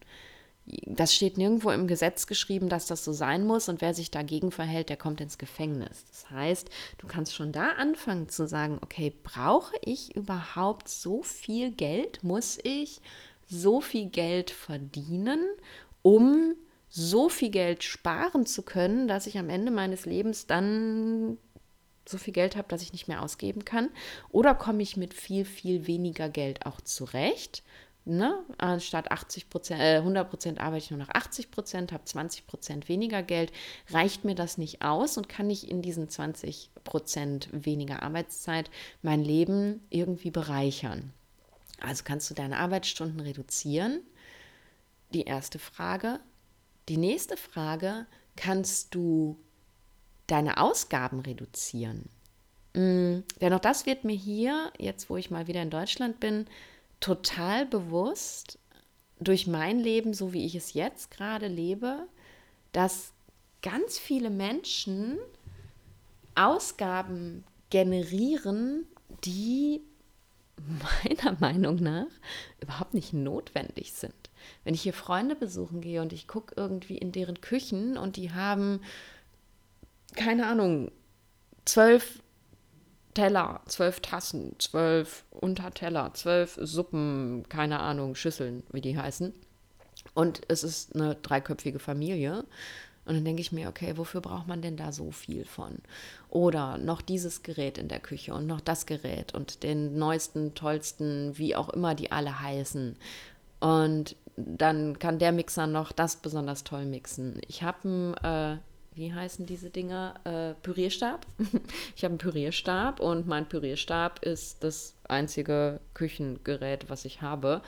Das steht nirgendwo im Gesetz geschrieben, dass das so sein muss und wer sich dagegen verhält, der kommt ins Gefängnis. Das heißt, du kannst schon da anfangen zu sagen, okay, brauche ich überhaupt so viel Geld? Muss ich so viel Geld verdienen, um so viel Geld sparen zu können, dass ich am Ende meines Lebens dann so viel Geld habe, dass ich nicht mehr ausgeben kann? Oder komme ich mit viel, viel weniger Geld auch zurecht? Ne? Anstatt 80 Prozent, äh, 100 Prozent arbeite ich nur noch 80 Prozent, habe 20 Prozent weniger Geld. Reicht mir das nicht aus und kann ich in diesen 20 Prozent weniger Arbeitszeit mein Leben irgendwie bereichern? Also kannst du deine Arbeitsstunden reduzieren? Die erste Frage. Die nächste Frage, kannst du deine Ausgaben reduzieren? Mm, denn auch das wird mir hier, jetzt wo ich mal wieder in Deutschland bin, total bewusst durch mein Leben, so wie ich es jetzt gerade lebe, dass ganz viele Menschen Ausgaben generieren, die meiner Meinung nach überhaupt nicht notwendig sind. Wenn ich hier Freunde besuchen gehe und ich gucke irgendwie in deren Küchen und die haben, keine Ahnung, zwölf Teller, zwölf Tassen, zwölf Unterteller, zwölf Suppen, keine Ahnung, Schüsseln, wie die heißen. Und es ist eine dreiköpfige Familie. Und dann denke ich mir, okay, wofür braucht man denn da so viel von? Oder noch dieses Gerät in der Küche und noch das Gerät und den neuesten, tollsten, wie auch immer die alle heißen. Und dann kann der Mixer noch das besonders toll mixen. Ich habe einen äh, wie heißen diese Dinger? Äh, Pürierstab. ich habe einen Pürierstab und mein Pürierstab ist das einzige Küchengerät, was ich habe.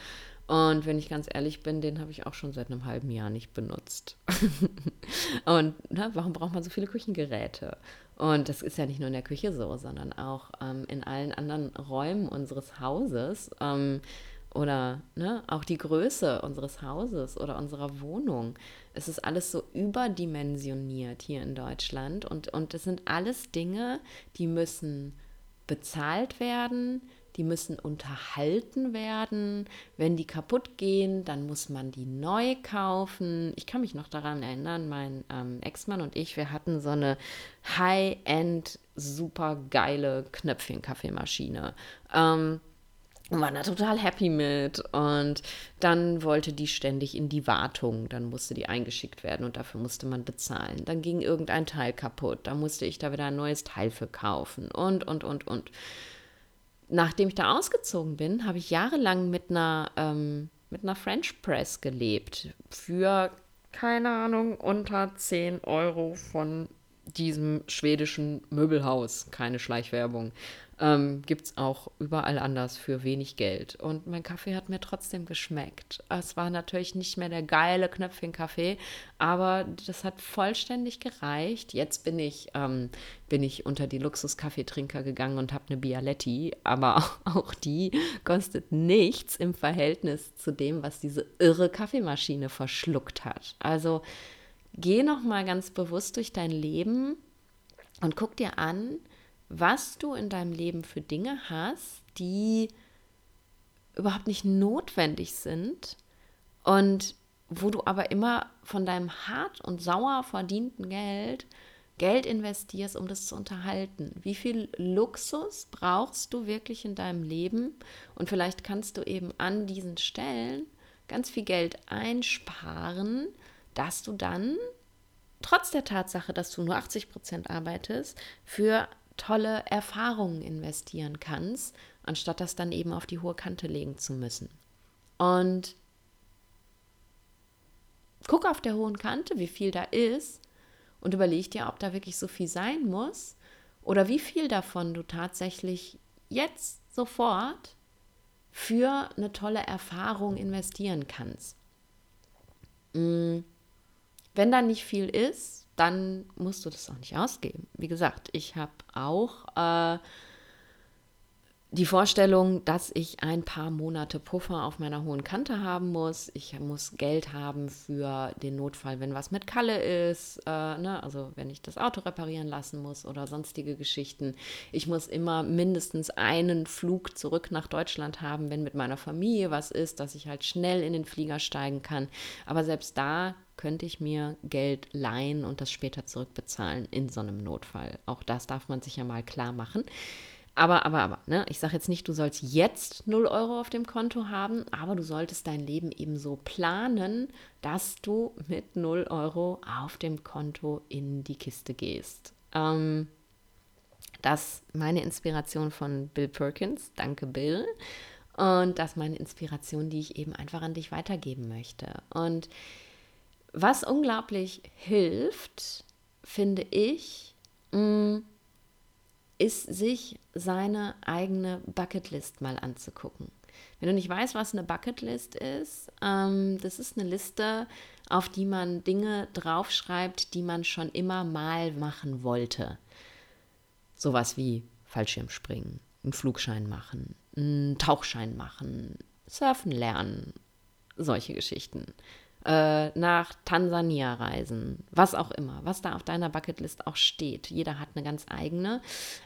Und wenn ich ganz ehrlich bin, den habe ich auch schon seit einem halben Jahr nicht benutzt. und na, warum braucht man so viele Küchengeräte? Und das ist ja nicht nur in der Küche so, sondern auch ähm, in allen anderen Räumen unseres Hauses. Ähm, oder ne, auch die Größe unseres Hauses oder unserer Wohnung. Es ist alles so überdimensioniert hier in Deutschland und, und es sind alles Dinge, die müssen bezahlt werden, die müssen unterhalten werden. Wenn die kaputt gehen, dann muss man die neu kaufen. Ich kann mich noch daran erinnern, mein ähm, Ex-Mann und ich, wir hatten so eine High-End, super geile Knöpfchen-Kaffeemaschine. Ähm, und war da total happy mit. Und dann wollte die ständig in die Wartung. Dann musste die eingeschickt werden und dafür musste man bezahlen. Dann ging irgendein Teil kaputt. Da musste ich da wieder ein neues Teil für kaufen. Und, und, und, und. Nachdem ich da ausgezogen bin, habe ich jahrelang mit einer, ähm, mit einer French Press gelebt. Für, keine Ahnung, unter 10 Euro von diesem schwedischen Möbelhaus. Keine Schleichwerbung ähm, gibt es auch überall anders für wenig Geld. Und mein Kaffee hat mir trotzdem geschmeckt. Es war natürlich nicht mehr der geile Knöpfchen-Kaffee, aber das hat vollständig gereicht. Jetzt bin ich, ähm, bin ich unter die Luxus-Kaffeetrinker gegangen und habe eine Bialetti, aber auch die kostet nichts im Verhältnis zu dem, was diese irre Kaffeemaschine verschluckt hat. Also geh noch mal ganz bewusst durch dein Leben und guck dir an, was du in deinem Leben für Dinge hast, die überhaupt nicht notwendig sind und wo du aber immer von deinem hart und sauer verdienten Geld Geld investierst, um das zu unterhalten. Wie viel Luxus brauchst du wirklich in deinem Leben? Und vielleicht kannst du eben an diesen Stellen ganz viel Geld einsparen, dass du dann trotz der Tatsache, dass du nur 80 Prozent arbeitest, für tolle Erfahrungen investieren kannst, anstatt das dann eben auf die hohe Kante legen zu müssen. Und guck auf der hohen Kante, wie viel da ist und überleg dir, ob da wirklich so viel sein muss oder wie viel davon du tatsächlich jetzt sofort für eine tolle Erfahrung investieren kannst. Mm, wenn da nicht viel ist, dann musst du das auch nicht ausgeben. Wie gesagt, ich habe auch äh, die Vorstellung, dass ich ein paar Monate Puffer auf meiner hohen Kante haben muss. Ich muss Geld haben für den Notfall, wenn was mit Kalle ist, äh, ne? also wenn ich das Auto reparieren lassen muss oder sonstige Geschichten. Ich muss immer mindestens einen Flug zurück nach Deutschland haben, wenn mit meiner Familie was ist, dass ich halt schnell in den Flieger steigen kann. Aber selbst da könnte ich mir Geld leihen und das später zurückbezahlen in so einem Notfall. Auch das darf man sich ja mal klar machen. Aber, aber, aber, ne? ich sage jetzt nicht, du sollst jetzt 0 Euro auf dem Konto haben, aber du solltest dein Leben eben so planen, dass du mit 0 Euro auf dem Konto in die Kiste gehst. Ähm, das ist meine Inspiration von Bill Perkins. Danke, Bill. Und das ist meine Inspiration, die ich eben einfach an dich weitergeben möchte. Und was unglaublich hilft, finde ich, mm, ist, sich seine eigene Bucketlist mal anzugucken. Wenn du nicht weißt, was eine Bucketlist ist, ähm, das ist eine Liste, auf die man Dinge draufschreibt, die man schon immer mal machen wollte. Sowas wie Fallschirmspringen, einen Flugschein machen, einen Tauchschein machen, surfen lernen, solche Geschichten äh, nach Tansania reisen, was auch immer, was da auf deiner Bucketlist auch steht. Jeder hat eine ganz eigene.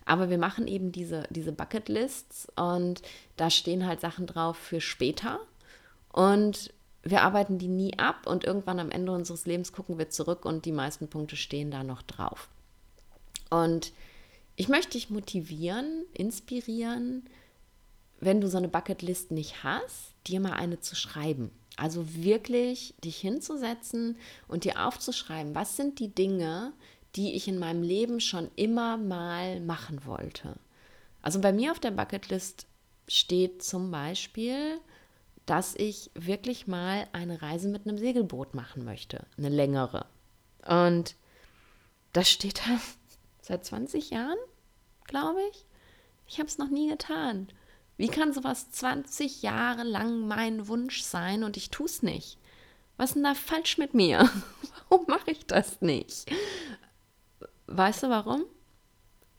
Aber wir machen eben diese, diese Bucketlists und da stehen halt Sachen drauf für später. Und wir arbeiten die nie ab und irgendwann am Ende unseres Lebens gucken wir zurück und die meisten Punkte stehen da noch drauf. Und ich möchte dich motivieren, inspirieren, wenn du so eine Bucketlist nicht hast, dir mal eine zu schreiben. Also wirklich dich hinzusetzen und dir aufzuschreiben, was sind die Dinge, die ich in meinem Leben schon immer mal machen wollte. Also bei mir auf der Bucketlist steht zum Beispiel, dass ich wirklich mal eine Reise mit einem Segelboot machen möchte, eine längere. Und das steht da seit 20 Jahren, glaube ich. Ich habe es noch nie getan. Wie kann sowas 20 Jahre lang mein Wunsch sein und ich tue es nicht? Was ist denn da falsch mit mir? Warum mache ich das nicht? Weißt du warum?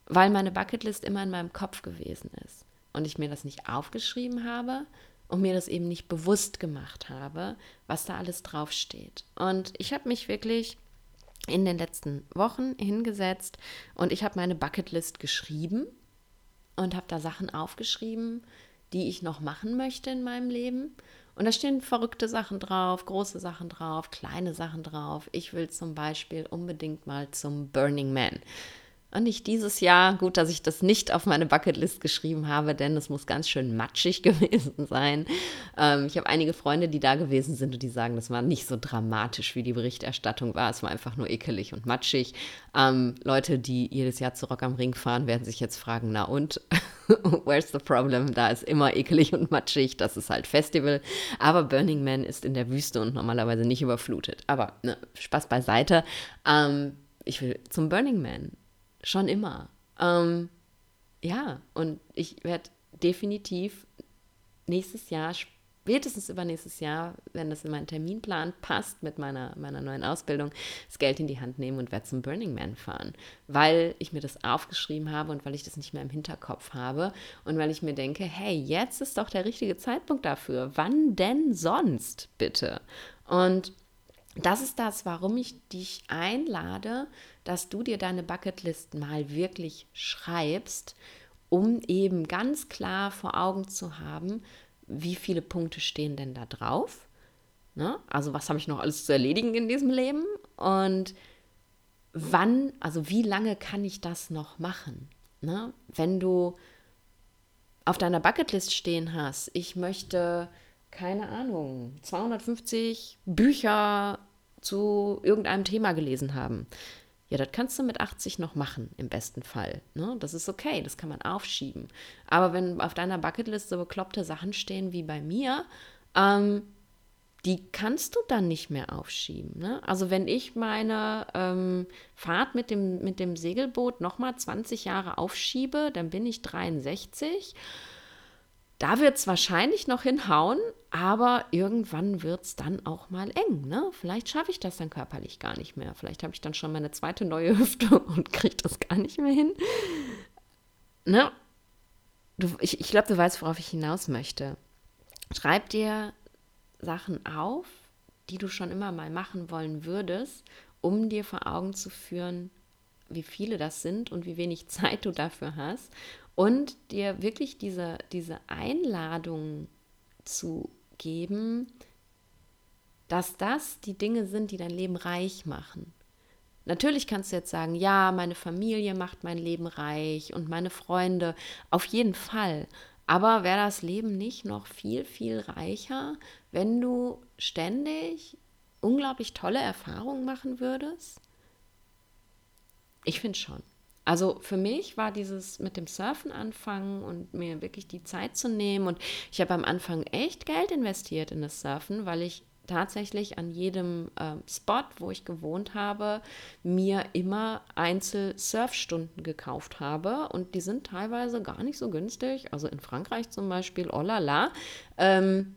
Weil meine Bucketlist immer in meinem Kopf gewesen ist und ich mir das nicht aufgeschrieben habe und mir das eben nicht bewusst gemacht habe, was da alles draufsteht. Und ich habe mich wirklich in den letzten Wochen hingesetzt und ich habe meine Bucketlist geschrieben und habe da Sachen aufgeschrieben, die ich noch machen möchte in meinem Leben. Und da stehen verrückte Sachen drauf, große Sachen drauf, kleine Sachen drauf. Ich will zum Beispiel unbedingt mal zum Burning Man. Und nicht dieses Jahr. Gut, dass ich das nicht auf meine Bucketlist geschrieben habe, denn es muss ganz schön matschig gewesen sein. Ähm, ich habe einige Freunde, die da gewesen sind und die sagen, das war nicht so dramatisch, wie die Berichterstattung war. Es war einfach nur ekelig und matschig. Ähm, Leute, die jedes Jahr zu Rock am Ring fahren, werden sich jetzt fragen, na und? Where's the problem? Da ist immer ekelig und matschig. Das ist halt Festival. Aber Burning Man ist in der Wüste und normalerweise nicht überflutet. Aber ne, Spaß beiseite. Ähm, ich will zum Burning Man Schon immer. Ähm, ja, und ich werde definitiv nächstes Jahr, spätestens übernächstes Jahr, wenn das in meinen Terminplan passt mit meiner, meiner neuen Ausbildung, das Geld in die Hand nehmen und werde zum Burning Man fahren. Weil ich mir das aufgeschrieben habe und weil ich das nicht mehr im Hinterkopf habe und weil ich mir denke, hey, jetzt ist doch der richtige Zeitpunkt dafür. Wann denn sonst, bitte? Und das ist das, warum ich dich einlade, dass du dir deine Bucketlist mal wirklich schreibst, um eben ganz klar vor Augen zu haben, wie viele Punkte stehen denn da drauf. Ne? Also was habe ich noch alles zu erledigen in diesem Leben und wann, also wie lange kann ich das noch machen? Ne? Wenn du auf deiner Bucketlist stehen hast, ich möchte keine Ahnung, 250 Bücher zu irgendeinem Thema gelesen haben. Ja, das kannst du mit 80 noch machen, im besten Fall. Ne? Das ist okay, das kann man aufschieben. Aber wenn auf deiner Bucketlist so bekloppte Sachen stehen wie bei mir, ähm, die kannst du dann nicht mehr aufschieben. Ne? Also wenn ich meine ähm, Fahrt mit dem, mit dem Segelboot nochmal 20 Jahre aufschiebe, dann bin ich 63 da wird es wahrscheinlich noch hinhauen, aber irgendwann wird es dann auch mal eng. Ne? Vielleicht schaffe ich das dann körperlich gar nicht mehr. Vielleicht habe ich dann schon meine zweite neue Hüfte und kriege das gar nicht mehr hin. Ne? Du, ich ich glaube, du weißt, worauf ich hinaus möchte. Schreib dir Sachen auf, die du schon immer mal machen wollen würdest, um dir vor Augen zu führen, wie viele das sind und wie wenig Zeit du dafür hast und dir wirklich diese, diese Einladung zu geben, dass das die Dinge sind, die dein Leben reich machen. Natürlich kannst du jetzt sagen, ja, meine Familie macht mein Leben reich und meine Freunde, auf jeden Fall. Aber wäre das Leben nicht noch viel, viel reicher, wenn du ständig unglaublich tolle Erfahrungen machen würdest? Ich finde schon. Also für mich war dieses mit dem Surfen anfangen und mir wirklich die Zeit zu nehmen. Und ich habe am Anfang echt Geld investiert in das Surfen, weil ich tatsächlich an jedem äh, Spot, wo ich gewohnt habe, mir immer Einzel-Surfstunden gekauft habe. Und die sind teilweise gar nicht so günstig. Also in Frankreich zum Beispiel, oh la la. Ähm,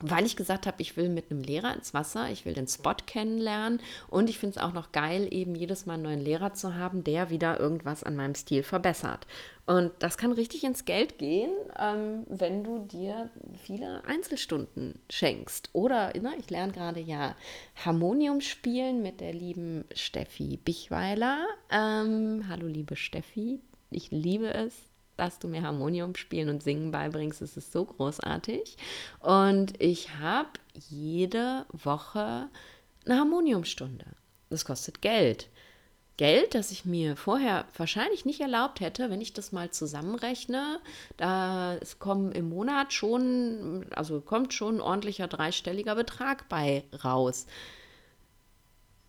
weil ich gesagt habe, ich will mit einem Lehrer ins Wasser, ich will den Spot kennenlernen und ich finde es auch noch geil, eben jedes Mal einen neuen Lehrer zu haben, der wieder irgendwas an meinem Stil verbessert. Und das kann richtig ins Geld gehen, ähm, wenn du dir viele Einzelstunden schenkst. Oder na, ich lerne gerade ja Harmonium spielen mit der lieben Steffi Bichweiler. Ähm, hallo liebe Steffi, ich liebe es, dass du mir Harmonium spielen und singen beibringst. Es ist so großartig. Und ich habe jede Woche eine Harmoniumstunde. Das kostet Geld. Geld, das ich mir vorher wahrscheinlich nicht erlaubt hätte, wenn ich das mal zusammenrechne. Da es kommen im Monat schon, also kommt schon ein ordentlicher dreistelliger Betrag bei raus,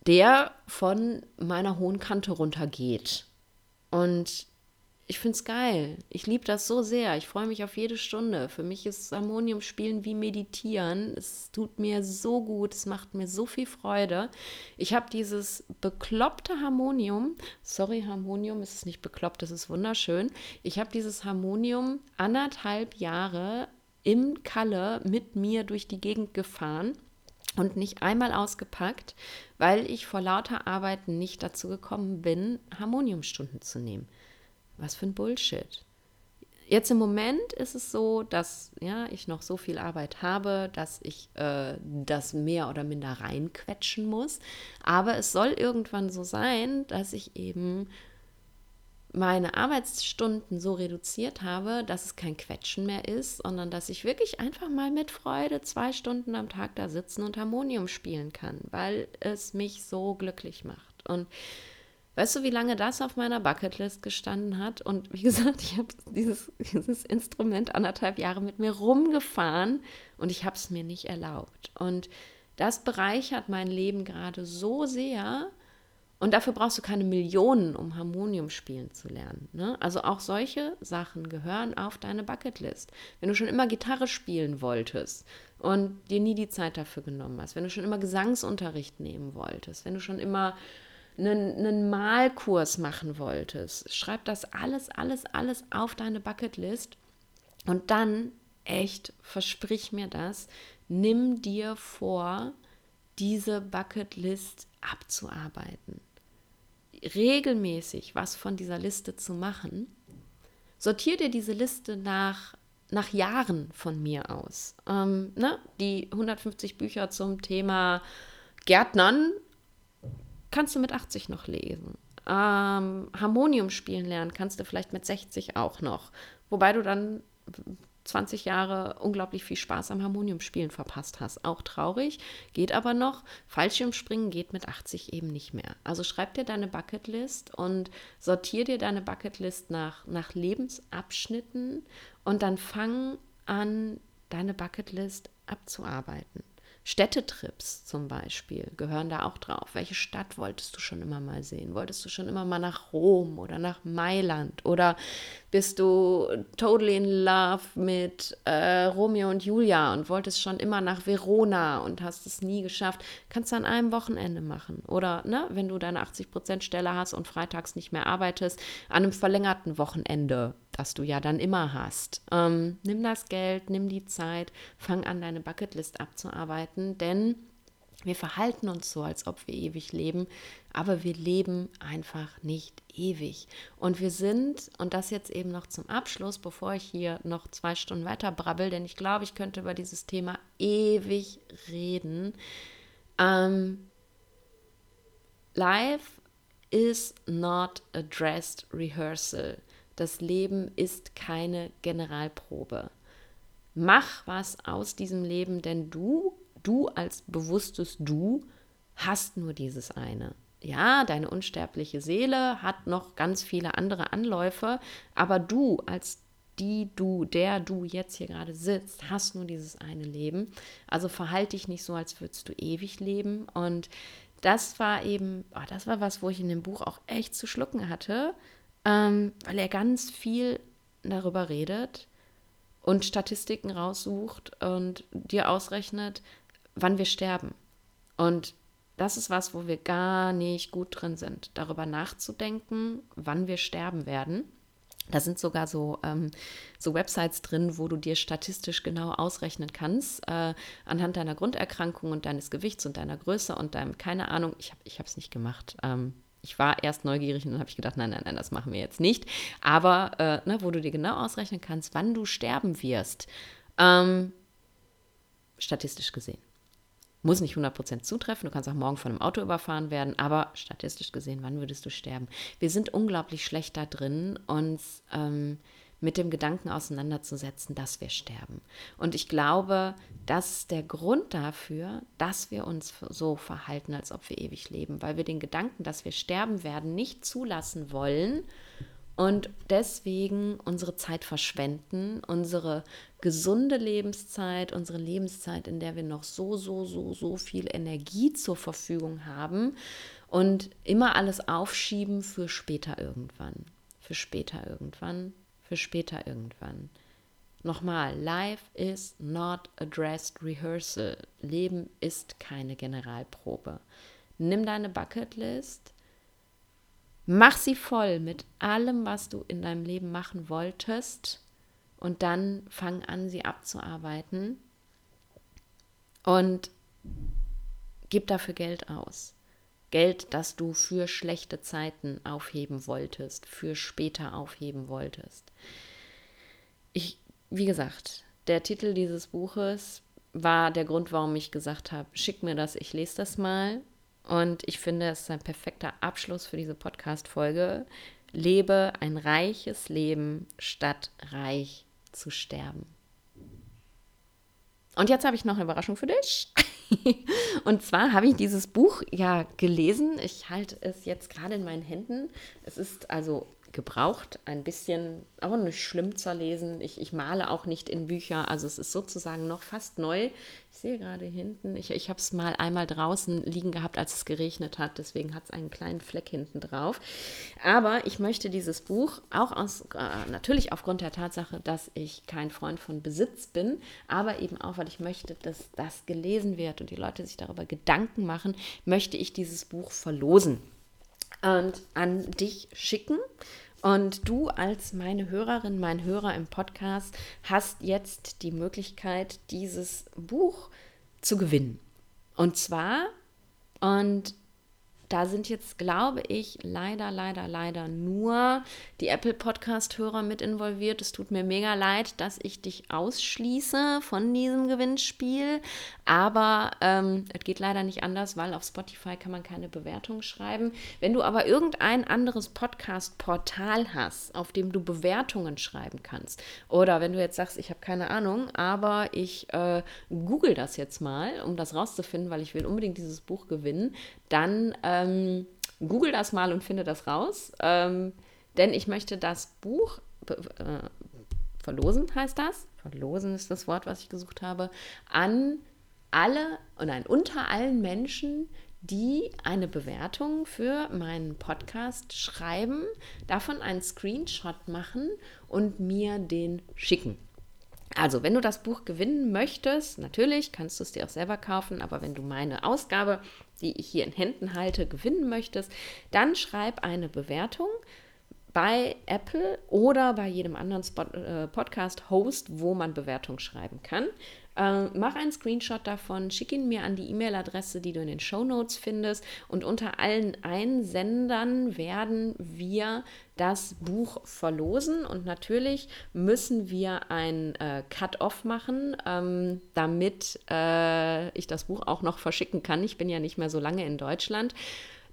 der von meiner hohen Kante runtergeht. Und ich finde es geil. Ich liebe das so sehr. Ich freue mich auf jede Stunde. Für mich ist Harmonium spielen wie meditieren. Es tut mir so gut. Es macht mir so viel Freude. Ich habe dieses bekloppte Harmonium. Sorry, Harmonium, es ist nicht bekloppt, es ist wunderschön. Ich habe dieses Harmonium anderthalb Jahre im Kalle mit mir durch die Gegend gefahren und nicht einmal ausgepackt, weil ich vor lauter Arbeiten nicht dazu gekommen bin, Harmoniumstunden zu nehmen. Was für ein Bullshit. Jetzt im Moment ist es so, dass ja, ich noch so viel Arbeit habe, dass ich äh, das mehr oder minder reinquetschen muss. Aber es soll irgendwann so sein, dass ich eben meine Arbeitsstunden so reduziert habe, dass es kein Quetschen mehr ist, sondern dass ich wirklich einfach mal mit Freude zwei Stunden am Tag da sitzen und Harmonium spielen kann, weil es mich so glücklich macht. Und Weißt du, wie lange das auf meiner Bucketlist gestanden hat? Und wie gesagt, ich habe dieses, dieses Instrument anderthalb Jahre mit mir rumgefahren und ich habe es mir nicht erlaubt. Und das bereichert mein Leben gerade so sehr. Und dafür brauchst du keine Millionen, um Harmonium spielen zu lernen. Ne? Also auch solche Sachen gehören auf deine Bucketlist. Wenn du schon immer Gitarre spielen wolltest und dir nie die Zeit dafür genommen hast, wenn du schon immer Gesangsunterricht nehmen wolltest, wenn du schon immer einen, einen Malkurs machen wolltest, schreib das alles, alles, alles auf deine Bucketlist und dann, echt, versprich mir das, nimm dir vor, diese Bucketlist abzuarbeiten. Regelmäßig was von dieser Liste zu machen. Sortier dir diese Liste nach, nach Jahren von mir aus. Ähm, ne? Die 150 Bücher zum Thema Gärtnern kannst du mit 80 noch lesen. Ähm, Harmonium spielen lernen kannst du vielleicht mit 60 auch noch. Wobei du dann 20 Jahre unglaublich viel Spaß am Harmoniumspielen verpasst hast. Auch traurig, geht aber noch. Fallschirmspringen geht mit 80 eben nicht mehr. Also schreib dir deine Bucketlist und sortier dir deine Bucketlist nach, nach Lebensabschnitten und dann fang an, deine Bucketlist abzuarbeiten. Städtetrips zum Beispiel gehören da auch drauf. Welche Stadt wolltest du schon immer mal sehen? Wolltest du schon immer mal nach Rom oder nach Mailand? Oder bist du totally in love mit äh, Romeo und Julia und wolltest schon immer nach Verona und hast es nie geschafft? Kannst du an einem Wochenende machen. Oder ne, wenn du deine 80% Stelle hast und freitags nicht mehr arbeitest, an einem verlängerten Wochenende das du ja dann immer hast. Ähm, nimm das Geld, nimm die Zeit, fang an, deine Bucketlist abzuarbeiten, denn wir verhalten uns so, als ob wir ewig leben, aber wir leben einfach nicht ewig. Und wir sind, und das jetzt eben noch zum Abschluss, bevor ich hier noch zwei Stunden weiter brabbel, denn ich glaube, ich könnte über dieses Thema ewig reden. Ähm, life is not a dressed rehearsal. Das Leben ist keine Generalprobe. Mach was aus diesem Leben, denn du, du als bewusstes Du, hast nur dieses eine. ja, deine unsterbliche Seele hat noch ganz viele andere Anläufe, aber du als die du, der du jetzt hier gerade sitzt, hast nur dieses eine Leben. Also verhalte dich nicht so, als würdest du ewig leben. Und das war eben, oh, das war was, wo ich in dem Buch auch echt zu schlucken hatte, ähm, weil er ganz viel darüber redet und Statistiken raussucht und dir ausrechnet, wann wir sterben. Und das ist was, wo wir gar nicht gut drin sind, darüber nachzudenken, wann wir sterben werden. Da sind sogar so, ähm, so Websites drin, wo du dir statistisch genau ausrechnen kannst, äh, anhand deiner Grunderkrankung und deines Gewichts und deiner Größe und deinem, keine Ahnung, ich habe es nicht gemacht. Ähm, ich war erst neugierig und dann habe ich gedacht, nein, nein, nein, das machen wir jetzt nicht. Aber äh, ne, wo du dir genau ausrechnen kannst, wann du sterben wirst, ähm, statistisch gesehen. Muss nicht 100% zutreffen, du kannst auch morgen von einem Auto überfahren werden, aber statistisch gesehen, wann würdest du sterben? Wir sind unglaublich schlecht da drin, uns ähm, mit dem Gedanken auseinanderzusetzen, dass wir sterben. Und ich glaube, das ist der Grund dafür, dass wir uns so verhalten, als ob wir ewig leben, weil wir den Gedanken, dass wir sterben werden, nicht zulassen wollen und deswegen unsere Zeit verschwenden, unsere gesunde Lebenszeit, unsere Lebenszeit, in der wir noch so, so, so, so viel Energie zur Verfügung haben und immer alles aufschieben für später irgendwann, für später irgendwann, für später irgendwann. Nochmal, life is not a dressed rehearsal. Leben ist keine Generalprobe. Nimm deine Bucketlist Mach sie voll mit allem, was du in deinem Leben machen wolltest und dann fang an, sie abzuarbeiten und gib dafür Geld aus. Geld, das du für schlechte Zeiten aufheben wolltest, für später aufheben wolltest. Ich, wie gesagt, der Titel dieses Buches war der Grund, warum ich gesagt habe, schick mir das, ich lese das mal. Und ich finde, es ist ein perfekter Abschluss für diese Podcast-Folge. Lebe ein reiches Leben, statt reich zu sterben. Und jetzt habe ich noch eine Überraschung für dich. und zwar habe ich dieses Buch ja gelesen. Ich halte es jetzt gerade in meinen Händen. Es ist also gebraucht, ein bisschen, aber nicht schlimm zu lesen. Ich, ich male auch nicht in Bücher, also es ist sozusagen noch fast neu. Ich sehe gerade hinten, ich, ich habe es mal einmal draußen liegen gehabt, als es geregnet hat, deswegen hat es einen kleinen Fleck hinten drauf. Aber ich möchte dieses Buch auch aus, äh, natürlich aufgrund der Tatsache, dass ich kein Freund von Besitz bin, aber eben auch, weil ich möchte, dass das gelesen wird und die Leute sich darüber Gedanken machen, möchte ich dieses Buch verlosen und an dich schicken. Und du als meine Hörerin, mein Hörer im Podcast hast jetzt die Möglichkeit, dieses Buch zu gewinnen. Und zwar, und da sind jetzt, glaube ich, leider, leider, leider nur die Apple Podcast-Hörer mit involviert. Es tut mir mega leid, dass ich dich ausschließe von diesem Gewinnspiel. Aber ähm, es geht leider nicht anders, weil auf Spotify kann man keine Bewertung schreiben. Wenn du aber irgendein anderes Podcast-Portal hast, auf dem du Bewertungen schreiben kannst, oder wenn du jetzt sagst, ich habe keine Ahnung, aber ich äh, google das jetzt mal, um das rauszufinden, weil ich will unbedingt dieses Buch gewinnen, dann ähm, google das mal und finde das raus. Ähm, denn ich möchte das Buch äh, verlosen, heißt das. Verlosen ist das Wort, was ich gesucht habe, an alle und nein, unter allen Menschen, die eine Bewertung für meinen Podcast schreiben, davon einen Screenshot machen und mir den schicken. Also, wenn du das Buch gewinnen möchtest, natürlich kannst du es dir auch selber kaufen, aber wenn du meine Ausgabe, die ich hier in Händen halte, gewinnen möchtest, dann schreib eine Bewertung bei Apple oder bei jedem anderen äh, Podcast-Host, wo man Bewertung schreiben kann. Äh, mach einen Screenshot davon, schick ihn mir an die E-Mail-Adresse, die du in den Show Notes findest. Und unter allen Einsendern werden wir das Buch verlosen. Und natürlich müssen wir ein äh, Cut-Off machen, ähm, damit äh, ich das Buch auch noch verschicken kann. Ich bin ja nicht mehr so lange in Deutschland.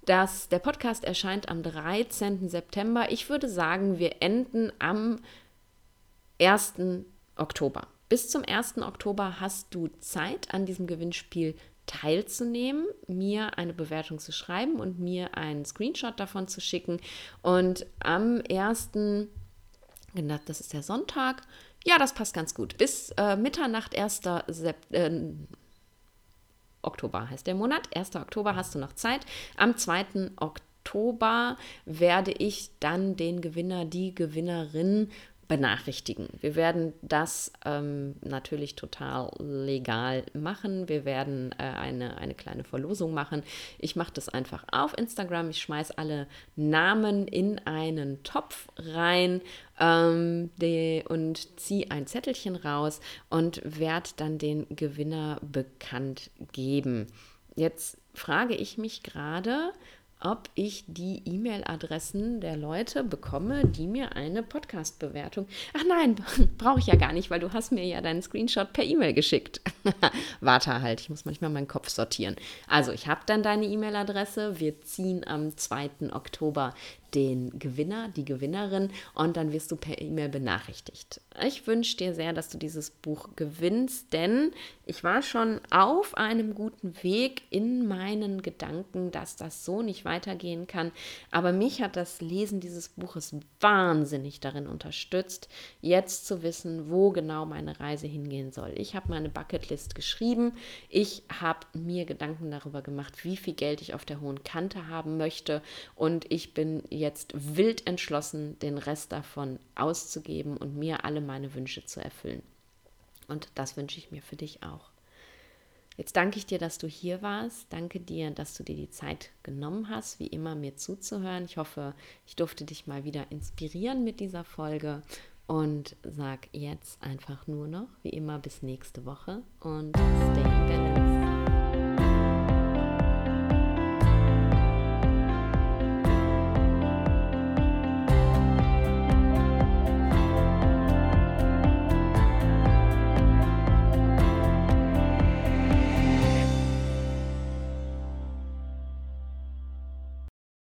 Das, der Podcast erscheint am 13. September. Ich würde sagen, wir enden am 1. Oktober. Bis zum 1. Oktober hast du Zeit, an diesem Gewinnspiel teilzunehmen, mir eine Bewertung zu schreiben und mir einen Screenshot davon zu schicken. Und am 1. Das ist der Sonntag. Ja, das passt ganz gut. Bis äh, Mitternacht 1. Sept äh, Oktober heißt der Monat. 1. Oktober hast du noch Zeit. Am 2. Oktober werde ich dann den Gewinner, die Gewinnerin benachrichtigen. Wir werden das ähm, natürlich total legal machen. Wir werden äh, eine, eine kleine Verlosung machen. Ich mache das einfach auf Instagram. Ich schmeiße alle Namen in einen Topf rein ähm, die, und ziehe ein Zettelchen raus und werde dann den Gewinner bekannt geben. Jetzt frage ich mich gerade, ob ich die E-Mail-Adressen der Leute bekomme, die mir eine Podcast-Bewertung. Ach nein, brauche ich ja gar nicht, weil du hast mir ja deinen Screenshot per E-Mail geschickt. Warte halt, ich muss manchmal meinen Kopf sortieren. Also, ich habe dann deine E-Mail-Adresse. Wir ziehen am 2. Oktober den Gewinner, die Gewinnerin und dann wirst du per E-Mail benachrichtigt. Ich wünsche dir sehr, dass du dieses Buch gewinnst, denn ich war schon auf einem guten Weg in meinen Gedanken, dass das so nicht weitergehen kann. Aber mich hat das Lesen dieses Buches wahnsinnig darin unterstützt, jetzt zu wissen, wo genau meine Reise hingehen soll. Ich habe meine Bucketlist geschrieben. Ich habe mir Gedanken darüber gemacht, wie viel Geld ich auf der hohen Kante haben möchte. Und ich bin jetzt wild entschlossen, den Rest davon auszugeben und mir alle meine Wünsche zu erfüllen. Und das wünsche ich mir für dich auch. Jetzt danke ich dir, dass du hier warst. Danke dir, dass du dir die Zeit genommen hast, wie immer mir zuzuhören. Ich hoffe, ich durfte dich mal wieder inspirieren mit dieser Folge und sag jetzt einfach nur noch, wie immer, bis nächste Woche und stay in balance.